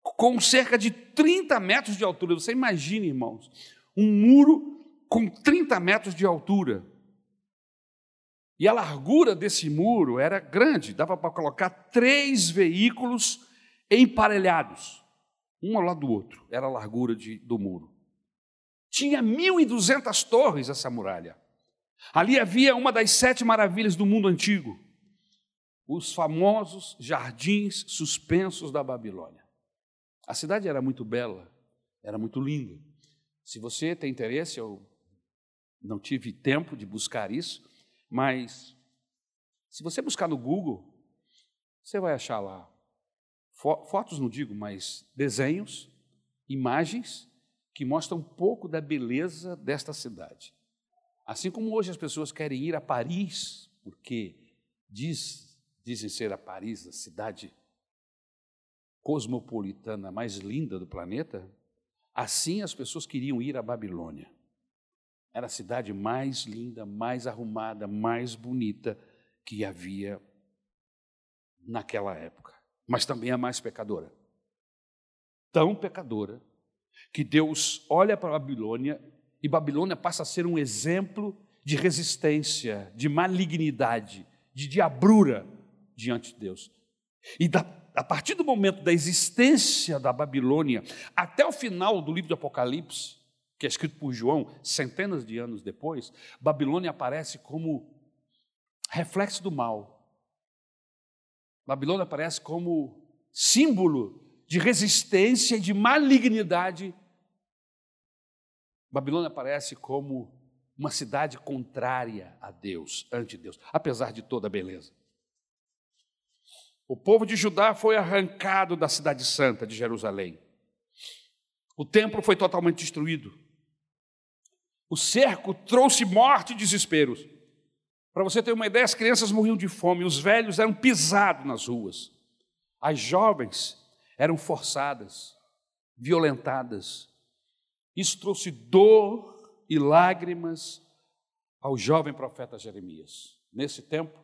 com cerca de 30 metros de altura. Você imagina, irmãos, um muro com 30 metros de altura. E a largura desse muro era grande, dava para colocar três veículos emparelhados, um ao lado do outro, era a largura de, do muro. Tinha 1.200 torres essa muralha. Ali havia uma das sete maravilhas do mundo antigo, os famosos jardins suspensos da Babilônia. A cidade era muito bela, era muito linda. Se você tem interesse, eu não tive tempo de buscar isso, mas se você buscar no Google, você vai achar lá fotos, não digo, mas desenhos, imagens que mostram um pouco da beleza desta cidade. Assim como hoje as pessoas querem ir a Paris, porque diz, dizem ser a Paris a cidade cosmopolitana mais linda do planeta, assim as pessoas queriam ir a Babilônia. Era a cidade mais linda, mais arrumada, mais bonita que havia naquela época, mas também a mais pecadora. Tão pecadora que Deus olha para Babilônia e Babilônia passa a ser um exemplo de resistência, de malignidade, de diabrura diante de Deus. E da, a partir do momento da existência da Babilônia até o final do livro de Apocalipse, que é escrito por João centenas de anos depois, Babilônia aparece como reflexo do mal. Babilônia aparece como símbolo de resistência e de malignidade. Babilônia aparece como uma cidade contrária a Deus, ante Deus, apesar de toda a beleza. O povo de Judá foi arrancado da cidade santa de Jerusalém. O templo foi totalmente destruído. O cerco trouxe morte e desesperos. Para você ter uma ideia, as crianças morriam de fome, os velhos eram pisados nas ruas. As jovens eram forçadas, violentadas. Isso trouxe dor e lágrimas ao jovem profeta Jeremias. Nesse tempo,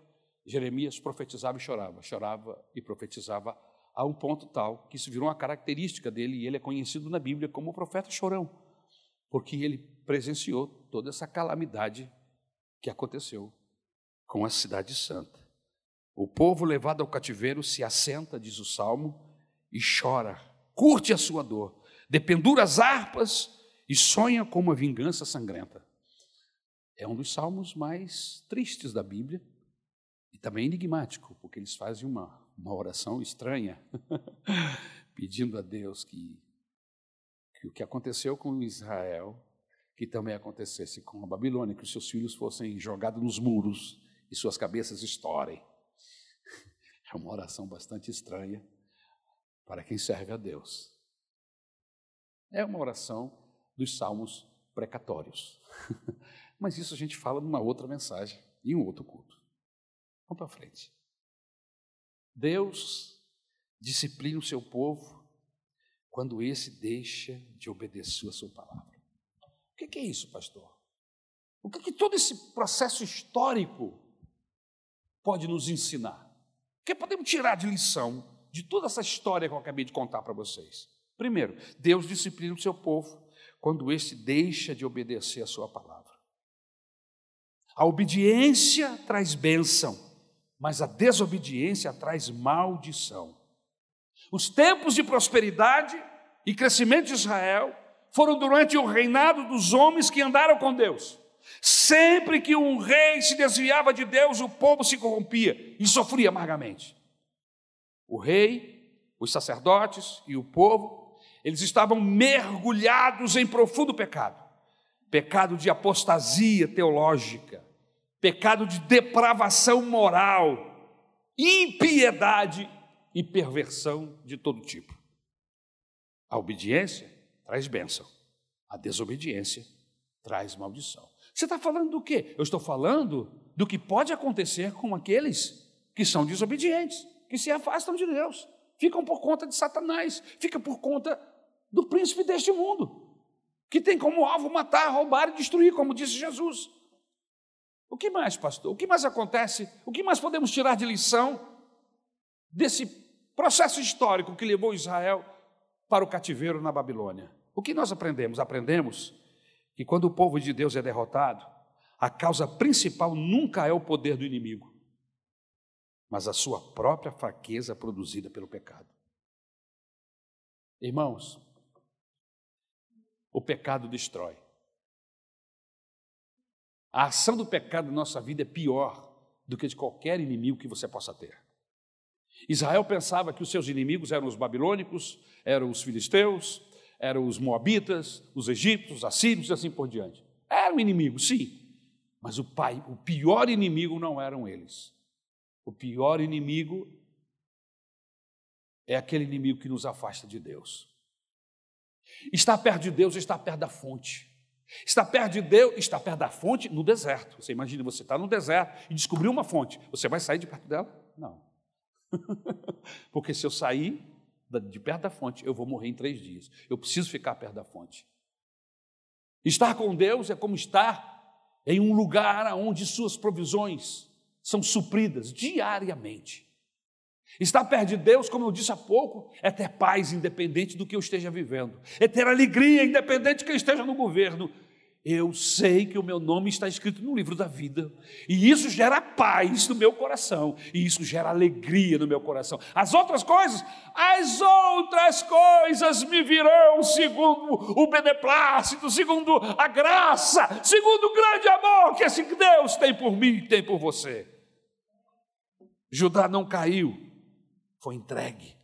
Jeremias profetizava e chorava, chorava e profetizava a um ponto tal que isso virou uma característica dele e ele é conhecido na Bíblia como o profeta chorão, porque ele presenciou toda essa calamidade que aconteceu com a cidade santa. O povo levado ao cativeiro se assenta, diz o salmo, e chora, curte a sua dor, dependura as harpas e sonha com uma vingança sangrenta. É um dos salmos mais tristes da Bíblia e também enigmático, porque eles fazem uma, uma oração estranha, pedindo a Deus que, que o que aconteceu com Israel que também acontecesse com a Babilônia, que os seus filhos fossem jogados nos muros e suas cabeças estourem. É uma oração bastante estranha para quem serve a Deus. É uma oração dos salmos precatórios. Mas isso a gente fala numa outra mensagem, em um outro culto. Vamos para frente. Deus disciplina o seu povo quando esse deixa de obedecer a sua palavra. O que é isso, pastor? O que, que todo esse processo histórico pode nos ensinar? O que podemos tirar de lição de toda essa história que eu acabei de contar para vocês? Primeiro, Deus disciplina o seu povo quando este deixa de obedecer a sua palavra. A obediência traz bênção, mas a desobediência traz maldição. Os tempos de prosperidade e crescimento de Israel foram durante o reinado dos homens que andaram com Deus. Sempre que um rei se desviava de Deus, o povo se corrompia e sofria amargamente. O rei, os sacerdotes e o povo, eles estavam mergulhados em profundo pecado pecado de apostasia teológica, pecado de depravação moral, impiedade e perversão de todo tipo. A obediência traz bênção. A desobediência traz maldição. Você está falando do quê? Eu estou falando do que pode acontecer com aqueles que são desobedientes, que se afastam de Deus, ficam por conta de Satanás, fica por conta do príncipe deste mundo, que tem como alvo matar, roubar e destruir, como disse Jesus. O que mais, pastor? O que mais acontece? O que mais podemos tirar de lição desse processo histórico que levou Israel para o cativeiro na Babilônia? O que nós aprendemos? Aprendemos que quando o povo de Deus é derrotado, a causa principal nunca é o poder do inimigo, mas a sua própria fraqueza produzida pelo pecado. Irmãos, o pecado destrói. A ação do pecado na nossa vida é pior do que de qualquer inimigo que você possa ter. Israel pensava que os seus inimigos eram os babilônicos, eram os filisteus, eram os moabitas, os egípcios, os assírios e assim por diante. Eram inimigos, sim, mas o pai, o pior inimigo não eram eles. O pior inimigo é aquele inimigo que nos afasta de Deus. Estar perto de Deus estar perto da fonte. Estar perto de Deus, estar perto da fonte no deserto. Você imagina, você está no deserto e descobriu uma fonte. Você vai sair de perto dela? Não. Porque se eu sair de perto da fonte, eu vou morrer em três dias. Eu preciso ficar perto da fonte. Estar com Deus é como estar em um lugar onde suas provisões são supridas diariamente. Estar perto de Deus, como eu disse há pouco, é ter paz independente do que eu esteja vivendo, é ter alegria independente de que eu esteja no governo. Eu sei que o meu nome está escrito no livro da vida, e isso gera paz no meu coração, e isso gera alegria no meu coração. As outras coisas, as outras coisas me virão segundo o beneplácito, segundo a graça, segundo o grande amor que esse Deus tem por mim e tem por você. Judá não caiu, foi entregue.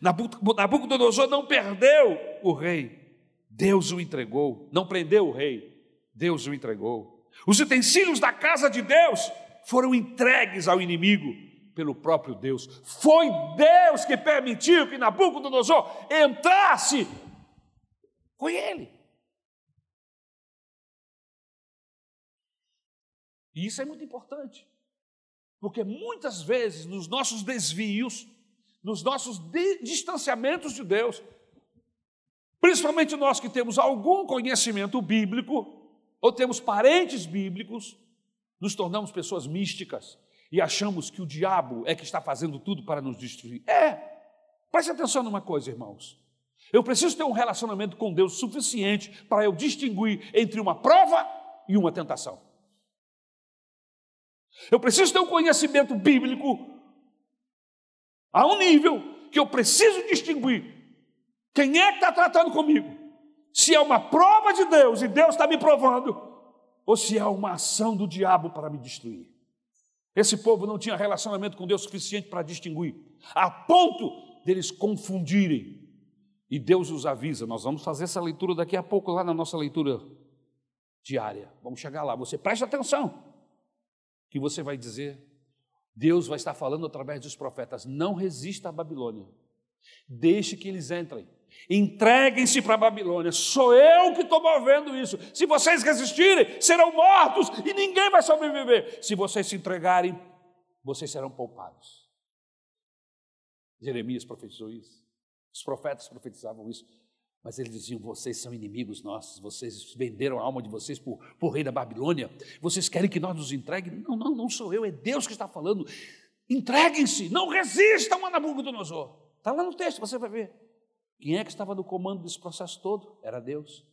Nabucodonosor não perdeu o rei, Deus o entregou. Não prendeu o rei, Deus o entregou. Os utensílios da casa de Deus foram entregues ao inimigo pelo próprio Deus. Foi Deus que permitiu que Nabucodonosor entrasse. Foi ele. E isso é muito importante, porque muitas vezes nos nossos desvios, nos nossos distanciamentos de Deus, principalmente nós que temos algum conhecimento bíblico, ou temos parentes bíblicos, nos tornamos pessoas místicas e achamos que o diabo é que está fazendo tudo para nos destruir. É, preste atenção numa coisa, irmãos. Eu preciso ter um relacionamento com Deus suficiente para eu distinguir entre uma prova e uma tentação. Eu preciso ter um conhecimento bíblico a um nível que eu preciso distinguir quem é que está tratando comigo. Se é uma prova de Deus e Deus está me provando, ou se é uma ação do diabo para me destruir. Esse povo não tinha relacionamento com Deus suficiente para distinguir, a ponto deles confundirem. E Deus os avisa. Nós vamos fazer essa leitura daqui a pouco, lá na nossa leitura diária. Vamos chegar lá. Você preste atenção, que você vai dizer Deus vai estar falando através dos profetas: não resista à Babilônia, deixe que eles entrem, entreguem-se para a Babilônia. Sou eu que estou movendo isso. Se vocês resistirem, serão mortos e ninguém vai sobreviver. Se vocês se entregarem, vocês serão poupados. Jeremias profetizou isso, os profetas profetizavam isso. Mas eles diziam: vocês são inimigos nossos, vocês venderam a alma de vocês por, por rei da Babilônia, vocês querem que nós nos entreguemos? Não, não, não sou eu, é Deus que está falando. Entreguem-se, não resistam a Nabucodonosor. Está lá no texto, você vai ver. Quem é que estava no comando desse processo todo? Era Deus.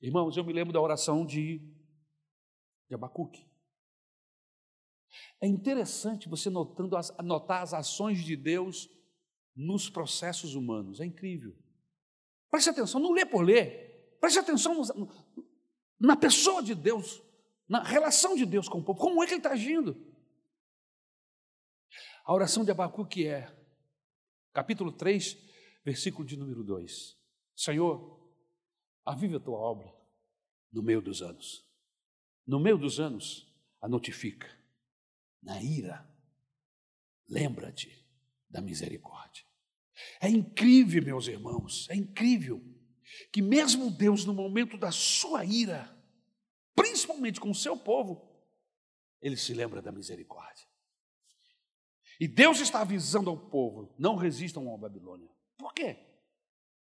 Irmãos, eu me lembro da oração de, de Abacuque. É interessante você notando as, notar as ações de Deus nos processos humanos, é incrível. Preste atenção, não lê por ler. Preste atenção na pessoa de Deus, na relação de Deus com o povo. Como é que ele está agindo? A oração de Abacuque é, capítulo 3, versículo de número 2. Senhor, aviva a tua obra no meio dos anos. No meio dos anos, a notifica. Na ira, lembra-te da misericórdia. É incrível, meus irmãos, é incrível que mesmo Deus, no momento da sua ira, principalmente com o seu povo, ele se lembra da misericórdia. E Deus está avisando ao povo: não resistam à Babilônia. Por quê?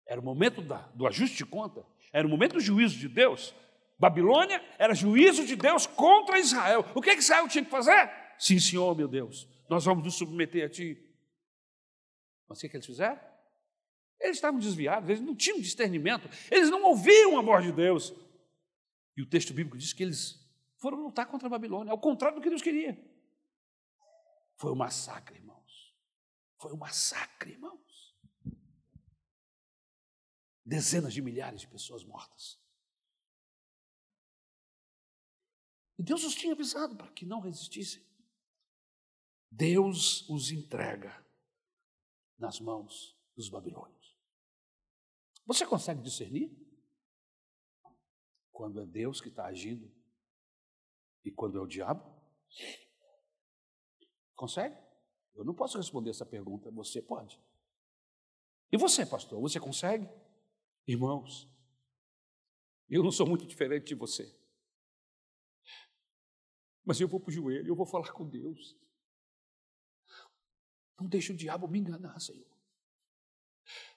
Era o momento da, do ajuste de conta, era o momento do juízo de Deus. Babilônia era juízo de Deus contra Israel. O que, que Israel tinha que fazer? Sim, senhor, meu Deus, nós vamos nos submeter a ti. Mas o que, que eles fizeram? Eles estavam desviados, eles não tinham discernimento, eles não ouviam a voz de Deus. E o texto bíblico diz que eles foram lutar contra a Babilônia, ao contrário do que Deus queria. Foi um massacre, irmãos. Foi um massacre, irmãos. Dezenas de milhares de pessoas mortas. E Deus os tinha avisado para que não resistissem. Deus os entrega nas mãos dos babilônios. Você consegue discernir? Quando é Deus que está agindo e quando é o diabo? Consegue? Eu não posso responder essa pergunta, você pode. E você, pastor, você consegue? Irmãos, eu não sou muito diferente de você. Mas eu vou para o joelho, eu vou falar com Deus. Não deixe o diabo me enganar, Senhor.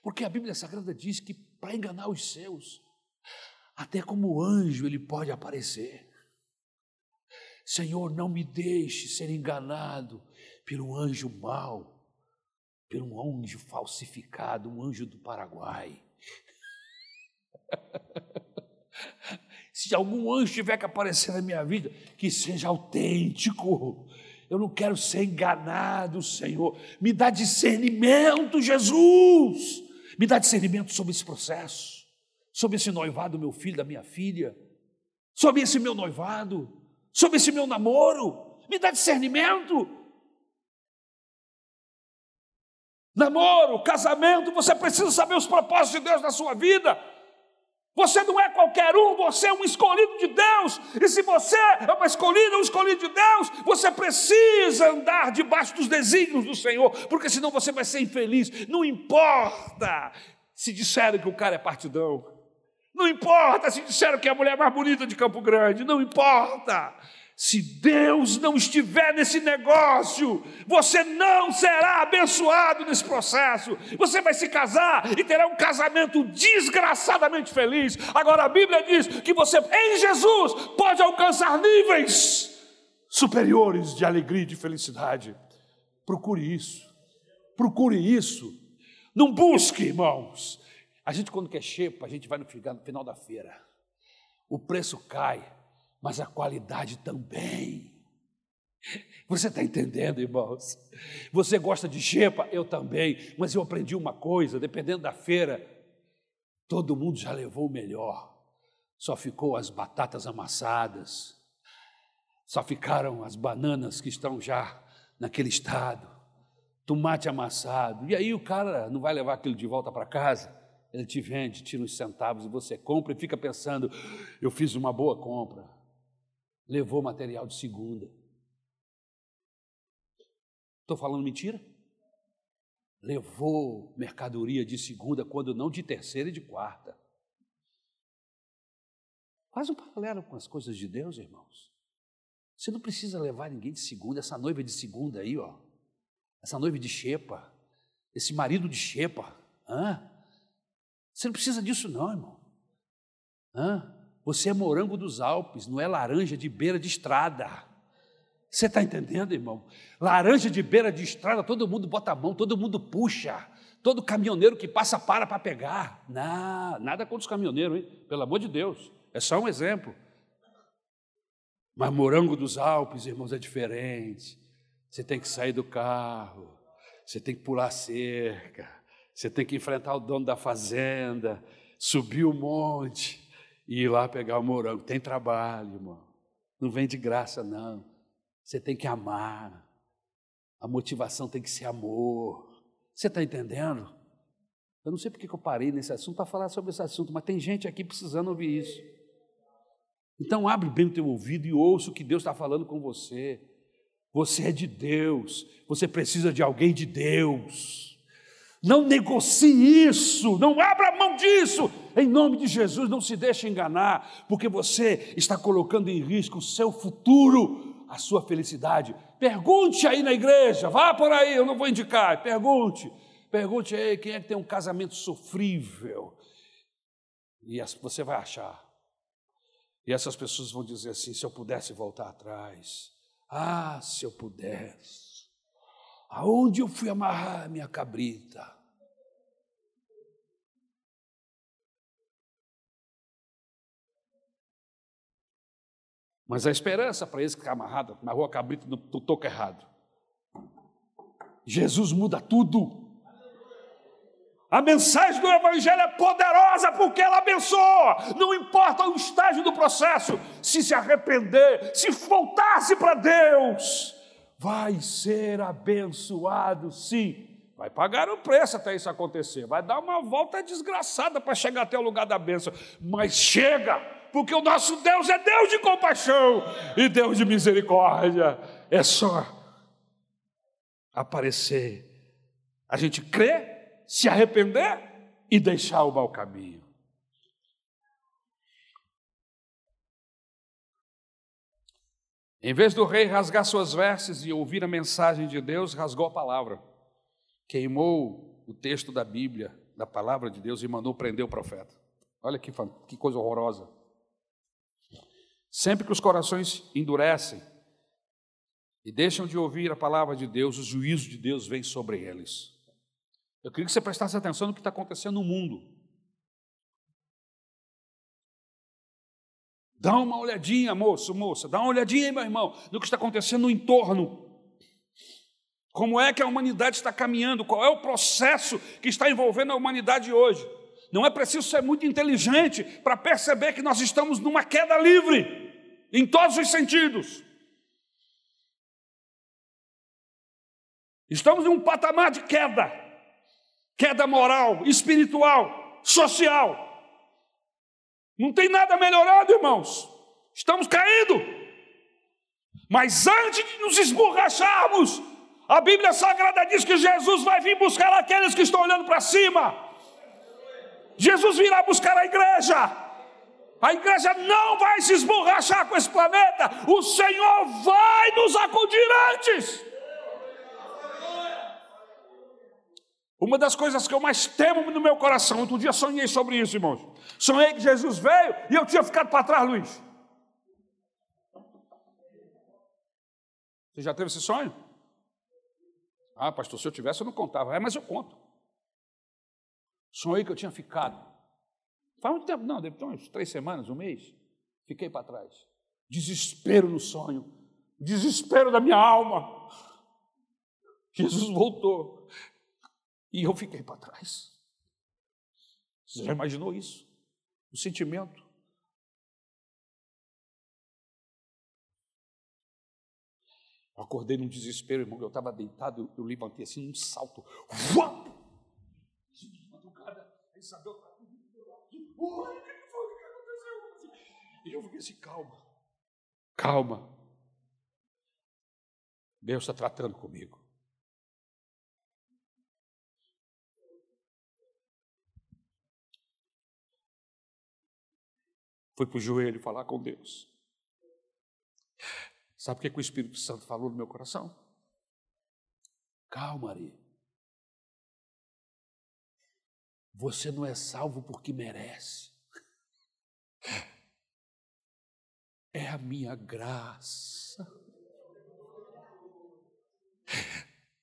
Porque a Bíblia Sagrada diz que para enganar os seus, até como anjo ele pode aparecer. Senhor, não me deixe ser enganado pelo anjo mau, pelo anjo falsificado, um anjo do Paraguai. Se algum anjo tiver que aparecer na minha vida, que seja autêntico. Eu não quero ser enganado, Senhor. Me dá discernimento, Jesus. Me dá discernimento sobre esse processo, sobre esse noivado do meu filho, da minha filha, sobre esse meu noivado, sobre esse meu namoro. Me dá discernimento. Namoro, casamento, você precisa saber os propósitos de Deus na sua vida. Você não é qualquer um, você é um escolhido de Deus. E se você é uma escolhida, um escolhido de Deus, você precisa andar debaixo dos desígnios do Senhor, porque senão você vai ser infeliz. Não importa se disserem que o cara é partidão. Não importa se disseram que é a mulher mais bonita de Campo Grande. Não importa. Se Deus não estiver nesse negócio, você não será abençoado nesse processo. Você vai se casar e terá um casamento desgraçadamente feliz. Agora a Bíblia diz que você, em Jesus, pode alcançar níveis superiores de alegria e de felicidade. Procure isso. Procure isso. Não busque, irmãos. A gente, quando quer xepa, a gente vai no final da feira. O preço cai mas a qualidade também. Você está entendendo, irmãos? Você gosta de xepa? Eu também, mas eu aprendi uma coisa: dependendo da feira, todo mundo já levou o melhor, só ficou as batatas amassadas, só ficaram as bananas que estão já naquele estado, tomate amassado, e aí o cara não vai levar aquilo de volta para casa. Ele te vende, tira uns centavos e você compra e fica pensando: eu fiz uma boa compra levou material de segunda. Estou falando mentira? Levou mercadoria de segunda, quando não de terceira e de quarta. Faz um paralelo com as coisas de Deus, irmãos. Você não precisa levar ninguém de segunda, essa noiva de segunda aí, ó. Essa noiva de xepa, esse marido de xepa. Hã? Você não precisa disso, não, irmão. Hã? Você é morango dos Alpes, não é laranja de beira de estrada. Você está entendendo, irmão? Laranja de beira de estrada, todo mundo bota a mão, todo mundo puxa. Todo caminhoneiro que passa para para pegar. Não, nada contra os caminhoneiros, hein? Pelo amor de Deus. É só um exemplo. Mas morango dos Alpes, irmãos, é diferente. Você tem que sair do carro, você tem que pular cerca, você tem que enfrentar o dono da fazenda, subir o monte e ir lá pegar o morango. Tem trabalho, irmão. Não vem de graça, não. Você tem que amar. A motivação tem que ser amor. Você está entendendo? Eu não sei porque que eu parei nesse assunto para falar sobre esse assunto, mas tem gente aqui precisando ouvir isso. Então abre bem o teu ouvido e ouça o que Deus está falando com você. Você é de Deus, você precisa de alguém de Deus. Não negocie isso, não abra mão disso. Em nome de Jesus, não se deixe enganar, porque você está colocando em risco o seu futuro, a sua felicidade. Pergunte aí na igreja, vá por aí, eu não vou indicar, pergunte. Pergunte aí quem é que tem um casamento sofrível. E você vai achar. E essas pessoas vão dizer assim: se eu pudesse voltar atrás, ah, se eu pudesse, aonde eu fui amarrar minha cabrita? Mas a esperança para esse que está amarrado, amarrou a cabrita no, no toco errado. Jesus muda tudo. A mensagem do Evangelho é poderosa porque ela abençoa. Não importa o estágio do processo, se se arrepender, se voltar-se para Deus, vai ser abençoado sim. Vai pagar o preço até isso acontecer. Vai dar uma volta desgraçada para chegar até o lugar da bênção. Mas chega! Porque o nosso Deus é Deus de compaixão e Deus de misericórdia. É só aparecer. A gente crê, se arrepender e deixar o mau caminho. Em vez do rei rasgar suas vestes e ouvir a mensagem de Deus, rasgou a palavra, queimou o texto da Bíblia, da palavra de Deus e mandou prender o profeta. Olha que, que coisa horrorosa. Sempre que os corações endurecem e deixam de ouvir a palavra de Deus, o juízo de Deus vem sobre eles. Eu queria que você prestasse atenção no que está acontecendo no mundo. Dá uma olhadinha, moço, moça, dá uma olhadinha meu irmão, no que está acontecendo no entorno. Como é que a humanidade está caminhando? Qual é o processo que está envolvendo a humanidade hoje? Não é preciso ser muito inteligente para perceber que nós estamos numa queda livre, em todos os sentidos. Estamos em um patamar de queda, queda moral, espiritual, social. Não tem nada melhorado, irmãos. Estamos caindo. Mas antes de nos esborracharmos, a Bíblia Sagrada diz que Jesus vai vir buscar aqueles que estão olhando para cima. Jesus virá buscar a igreja. A igreja não vai se esborrachar com esse planeta. O Senhor vai nos acudir antes. Uma das coisas que eu mais temo no meu coração, outro dia sonhei sobre isso, irmãos. Sonhei que Jesus veio e eu tinha ficado para trás, Luiz. Você já teve esse sonho? Ah, pastor, se eu tivesse eu não contava. É, mas eu conto. Sonhei que eu tinha ficado. Faz muito tempo, não, deve ter umas três semanas, um mês. Fiquei para trás. Desespero no sonho. Desespero da minha alma. Jesus voltou. E eu fiquei para trás. Você já imaginou isso? O sentimento. Eu acordei num desespero, irmão. Eu estava deitado, eu levantei assim, num salto. Uau! Isabel está O que foi que aconteceu? E eu fiquei assim, calma, calma. Deus está tratando comigo. Fui para o joelho falar com Deus. Sabe o que, que o Espírito Santo falou no meu coração? Calma, Ari. Você não é salvo porque merece. É a minha graça.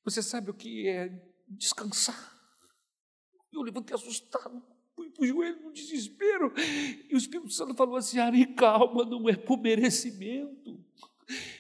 Você sabe o que é descansar? Eu levantei assustado, fui para o joelho no desespero. E o Espírito Santo falou assim: Ari, calma, não é por merecimento.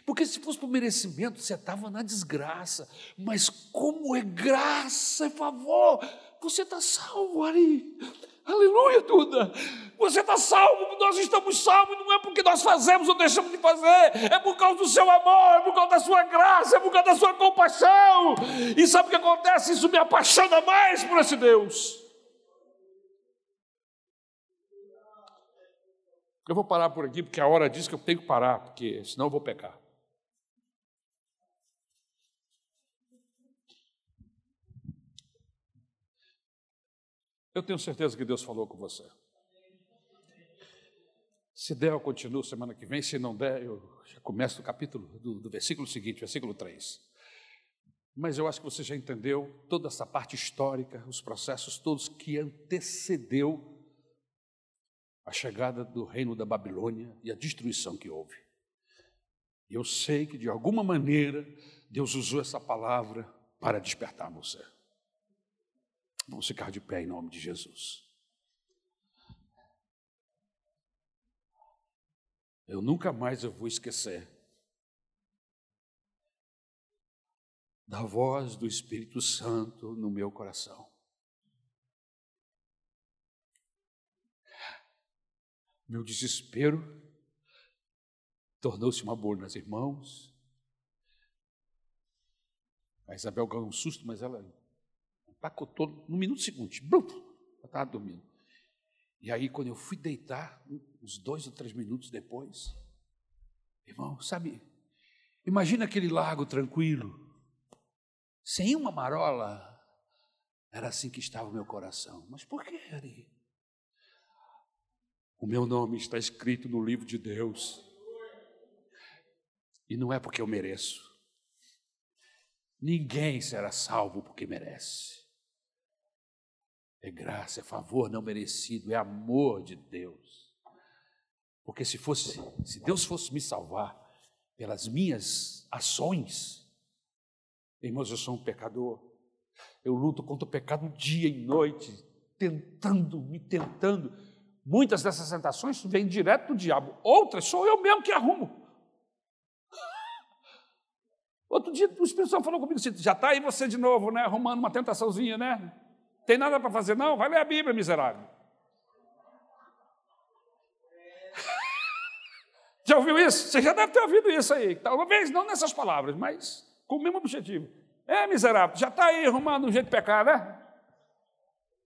Porque se fosse por merecimento, você estava na desgraça. Mas como é graça, é favor, você está salvo, Ari. Aleluia, Duda. Você está salvo, nós estamos salvos, não é porque nós fazemos ou deixamos de fazer, é por causa do seu amor, é por causa da sua graça, é por causa da sua compaixão. E sabe o que acontece? Isso me apaixona mais por esse Deus. Eu vou parar por aqui, porque a hora diz que eu tenho que parar, porque senão eu vou pecar. Eu tenho certeza que Deus falou com você. Se der, eu continuo semana que vem. Se não der, eu começo o capítulo do, do versículo seguinte, versículo 3. Mas eu acho que você já entendeu toda essa parte histórica, os processos todos que antecedeu a chegada do reino da Babilônia e a destruição que houve. Eu sei que de alguma maneira Deus usou essa palavra para despertar você. Vamos ficar de pé em nome de Jesus. Eu nunca mais eu vou esquecer da voz do Espírito Santo no meu coração. Meu desespero tornou-se uma amor nas irmãos. A Isabel ganhou um susto, mas ela empacotou no minuto seguinte. Blum, ela estava dormindo. E aí, quando eu fui deitar, uns dois ou três minutos depois, irmão, sabe, imagina aquele lago tranquilo, sem uma marola. Era assim que estava o meu coração. Mas por que, Ari? O meu nome está escrito no livro de Deus. E não é porque eu mereço. Ninguém será salvo porque merece. É graça, é favor não merecido, é amor de Deus. Porque se fosse, se Deus fosse me salvar pelas minhas ações, irmãos, eu sou um pecador. Eu luto contra o pecado dia e noite, tentando, me tentando. Muitas dessas tentações vêm direto do diabo, outras sou eu mesmo que arrumo. Outro dia o Espírito Santo falou comigo assim: já está aí você de novo, né? Arrumando uma tentaçãozinha, né? Tem nada para fazer, não? Vai ler a Bíblia, miserável. Já ouviu isso? Você já deve ter ouvido isso aí. Talvez não nessas palavras, mas com o mesmo objetivo. É, miserável, já está aí arrumando um jeito de pecar, né?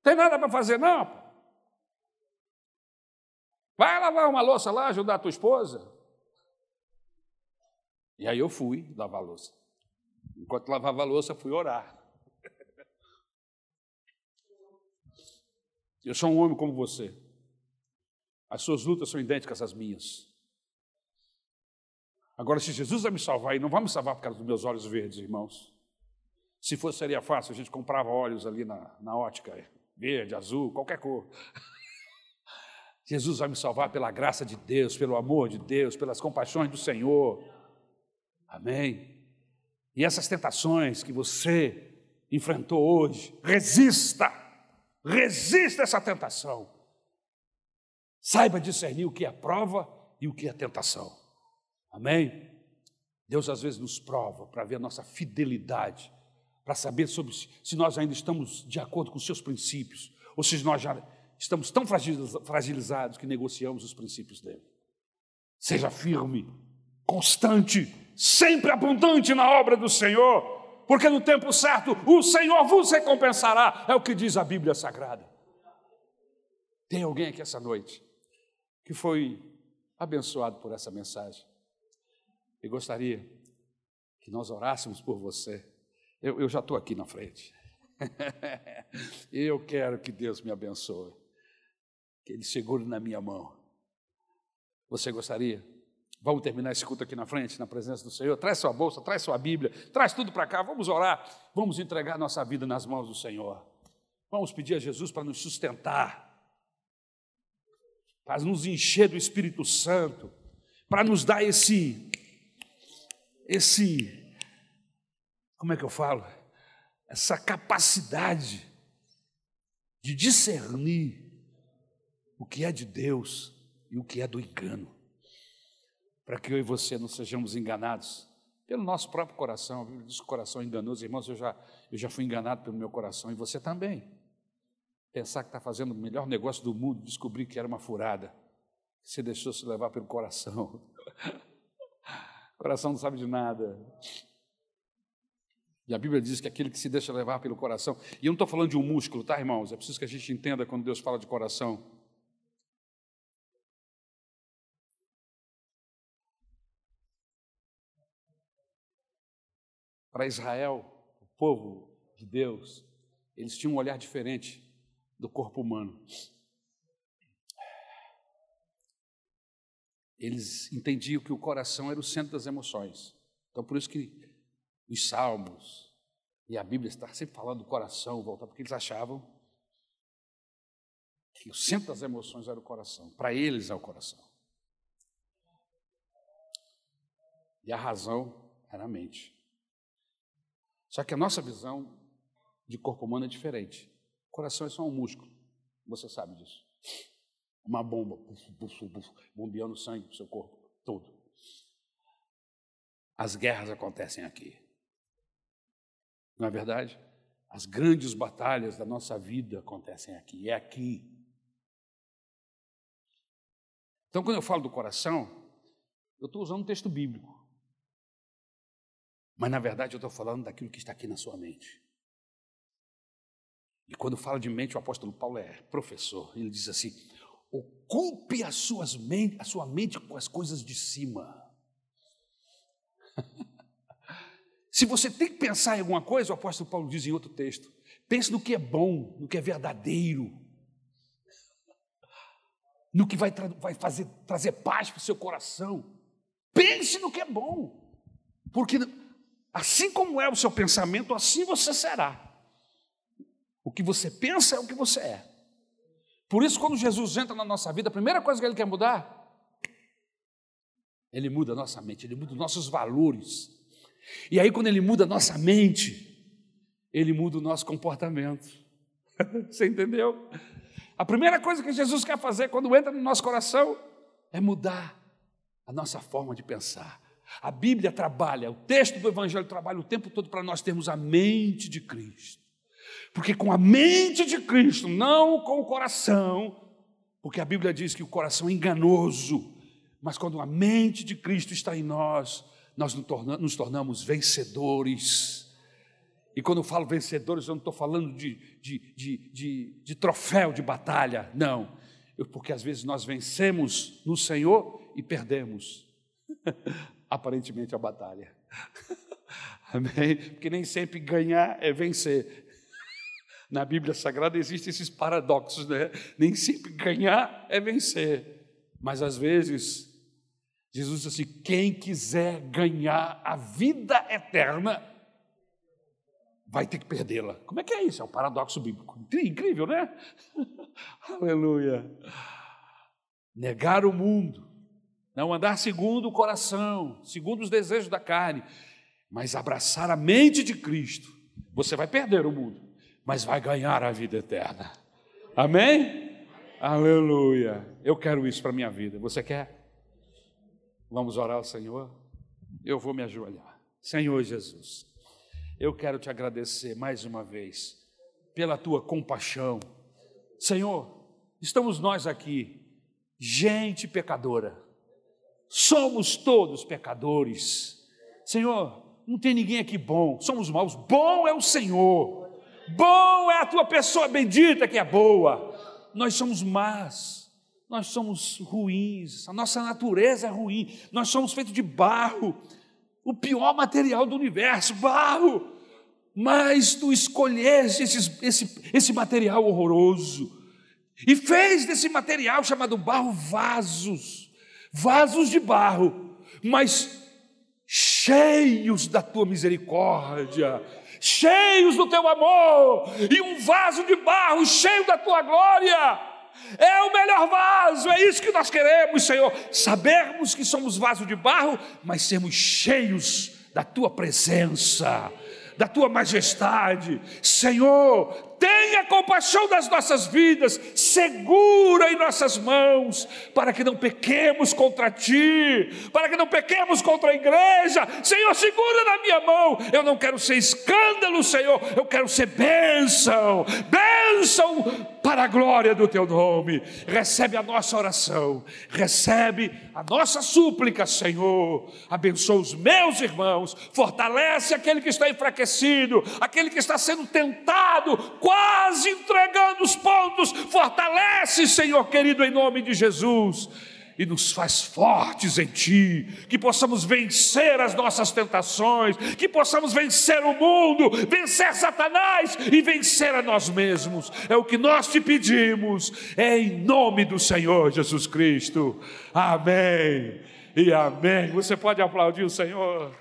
Tem nada para fazer, não? Vai lavar uma louça lá, ajudar a tua esposa. E aí eu fui lavar a louça. Enquanto lavava a louça, fui orar. Eu sou um homem como você. As suas lutas são idênticas às minhas. Agora, se Jesus vai me salvar, e não vai me salvar por causa dos meus olhos verdes, irmãos. Se fosse, seria fácil, a gente comprava óleos ali na, na ótica, verde, azul, qualquer cor. Jesus vai me salvar pela graça de Deus, pelo amor de Deus, pelas compaixões do Senhor. Amém? E essas tentações que você enfrentou hoje, resista, resista essa tentação. Saiba discernir o que é prova e o que é tentação. Amém? Deus às vezes nos prova para ver a nossa fidelidade, para saber sobre se nós ainda estamos de acordo com os seus princípios, ou se nós já estamos tão fragilizados que negociamos os princípios dele. Seja firme, constante, sempre abundante na obra do Senhor, porque no tempo certo o Senhor vos recompensará, é o que diz a Bíblia Sagrada. Tem alguém aqui essa noite que foi abençoado por essa mensagem e gostaria que nós orássemos por você. Eu, eu já estou aqui na frente. eu quero que Deus me abençoe, que Ele segure na minha mão. Você gostaria? Vamos terminar esse culto aqui na frente, na presença do Senhor. Traz sua bolsa, traz sua Bíblia, traz tudo para cá. Vamos orar, vamos entregar nossa vida nas mãos do Senhor. Vamos pedir a Jesus para nos sustentar, para nos encher do Espírito Santo, para nos dar esse, esse, como é que eu falo? Essa capacidade de discernir o que é de Deus e o que é do engano para que eu e você não sejamos enganados pelo nosso próprio coração. A Bíblia diz coração é enganoso. Irmãos, eu já, eu já fui enganado pelo meu coração e você também. Pensar que está fazendo o melhor negócio do mundo, descobrir que era uma furada. Você deixou se levar pelo coração. o coração não sabe de nada. E a Bíblia diz que aquele que se deixa levar pelo coração, e eu não estou falando de um músculo, tá, irmãos? É preciso que a gente entenda quando Deus fala de coração. Para Israel, o povo de Deus, eles tinham um olhar diferente do corpo humano. Eles entendiam que o coração era o centro das emoções. Então, por isso que os salmos e a Bíblia está sempre falando do coração, voltar, porque eles achavam que o centro das emoções era o coração. Para eles é o coração. E a razão era a mente. Só que a nossa visão de corpo humano é diferente. O coração é só um músculo. Você sabe disso. Uma bomba, buf, buf, buf, bombeando sangue para o seu corpo todo. As guerras acontecem aqui. Não é verdade? As grandes batalhas da nossa vida acontecem aqui. É aqui. Então, quando eu falo do coração, eu estou usando um texto bíblico. Mas, na verdade, eu estou falando daquilo que está aqui na sua mente. E quando fala de mente, o apóstolo Paulo é professor. Ele diz assim: ocupe as suas mente, a sua mente com as coisas de cima. Se você tem que pensar em alguma coisa, o apóstolo Paulo diz em outro texto: pense no que é bom, no que é verdadeiro, no que vai, vai fazer, trazer paz para o seu coração. Pense no que é bom, porque assim como é o seu pensamento, assim você será. O que você pensa é o que você é. Por isso, quando Jesus entra na nossa vida, a primeira coisa que ele quer mudar, ele muda a nossa mente, ele muda os nossos valores. E aí, quando ele muda a nossa mente, ele muda o nosso comportamento. Você entendeu? A primeira coisa que Jesus quer fazer quando entra no nosso coração é mudar a nossa forma de pensar. A Bíblia trabalha, o texto do Evangelho trabalha o tempo todo para nós termos a mente de Cristo. Porque com a mente de Cristo, não com o coração, porque a Bíblia diz que o coração é enganoso, mas quando a mente de Cristo está em nós, nós nos tornamos vencedores. E quando eu falo vencedores, eu não estou falando de, de, de, de, troféu de batalha, não. Porque às vezes nós vencemos no Senhor e perdemos, aparentemente, a batalha. Amém? Porque nem sempre ganhar é vencer. Na Bíblia Sagrada existem esses paradoxos, né? Nem sempre ganhar é vencer, mas às vezes Jesus diz assim: quem quiser ganhar a vida eterna vai ter que perdê-la. Como é que é isso? É um paradoxo bíblico. Incrível, né? Aleluia. Negar o mundo, não andar segundo o coração, segundo os desejos da carne, mas abraçar a mente de Cristo. Você vai perder o mundo, mas vai ganhar a vida eterna. Amém? Aleluia. Eu quero isso para a minha vida. Você quer? Vamos orar ao Senhor? Eu vou me ajoelhar. Senhor Jesus, eu quero te agradecer mais uma vez pela tua compaixão. Senhor, estamos nós aqui, gente pecadora. Somos todos pecadores. Senhor, não tem ninguém aqui bom, somos maus. Bom é o Senhor. Bom é a tua pessoa bendita que é boa. Nós somos más, nós somos ruins, a nossa natureza é ruim, nós somos feitos de barro, o pior material do universo, barro. Mas tu escolheste esse, esse, esse material horroroso e fez desse material chamado barro vasos, vasos de barro, mas cheios da tua misericórdia, cheios do teu amor, e um vaso de barro cheio da tua glória. É o melhor vaso, é isso que nós queremos, Senhor. Sabermos que somos vaso de barro, mas sermos cheios da tua presença, da tua majestade. Senhor, tenha compaixão das nossas vidas, segura em nossas mãos, para que não pequemos contra ti, para que não pequemos contra a igreja. Senhor, segura na minha mão. Eu não quero ser escândalo, Senhor, eu quero ser bênção, bênção para a glória do teu nome. Recebe a nossa oração, recebe a nossa súplica, Senhor. Abençoa os meus irmãos, fortalece aquele que está enfraquecido, aquele que está sendo tentado quase entregando os pontos. Fortalece, Senhor querido, em nome de Jesus. E nos faz fortes em Ti, que possamos vencer as nossas tentações, que possamos vencer o mundo, vencer Satanás e vencer a nós mesmos. É o que nós te pedimos, é em nome do Senhor Jesus Cristo. Amém e amém. Você pode aplaudir o Senhor.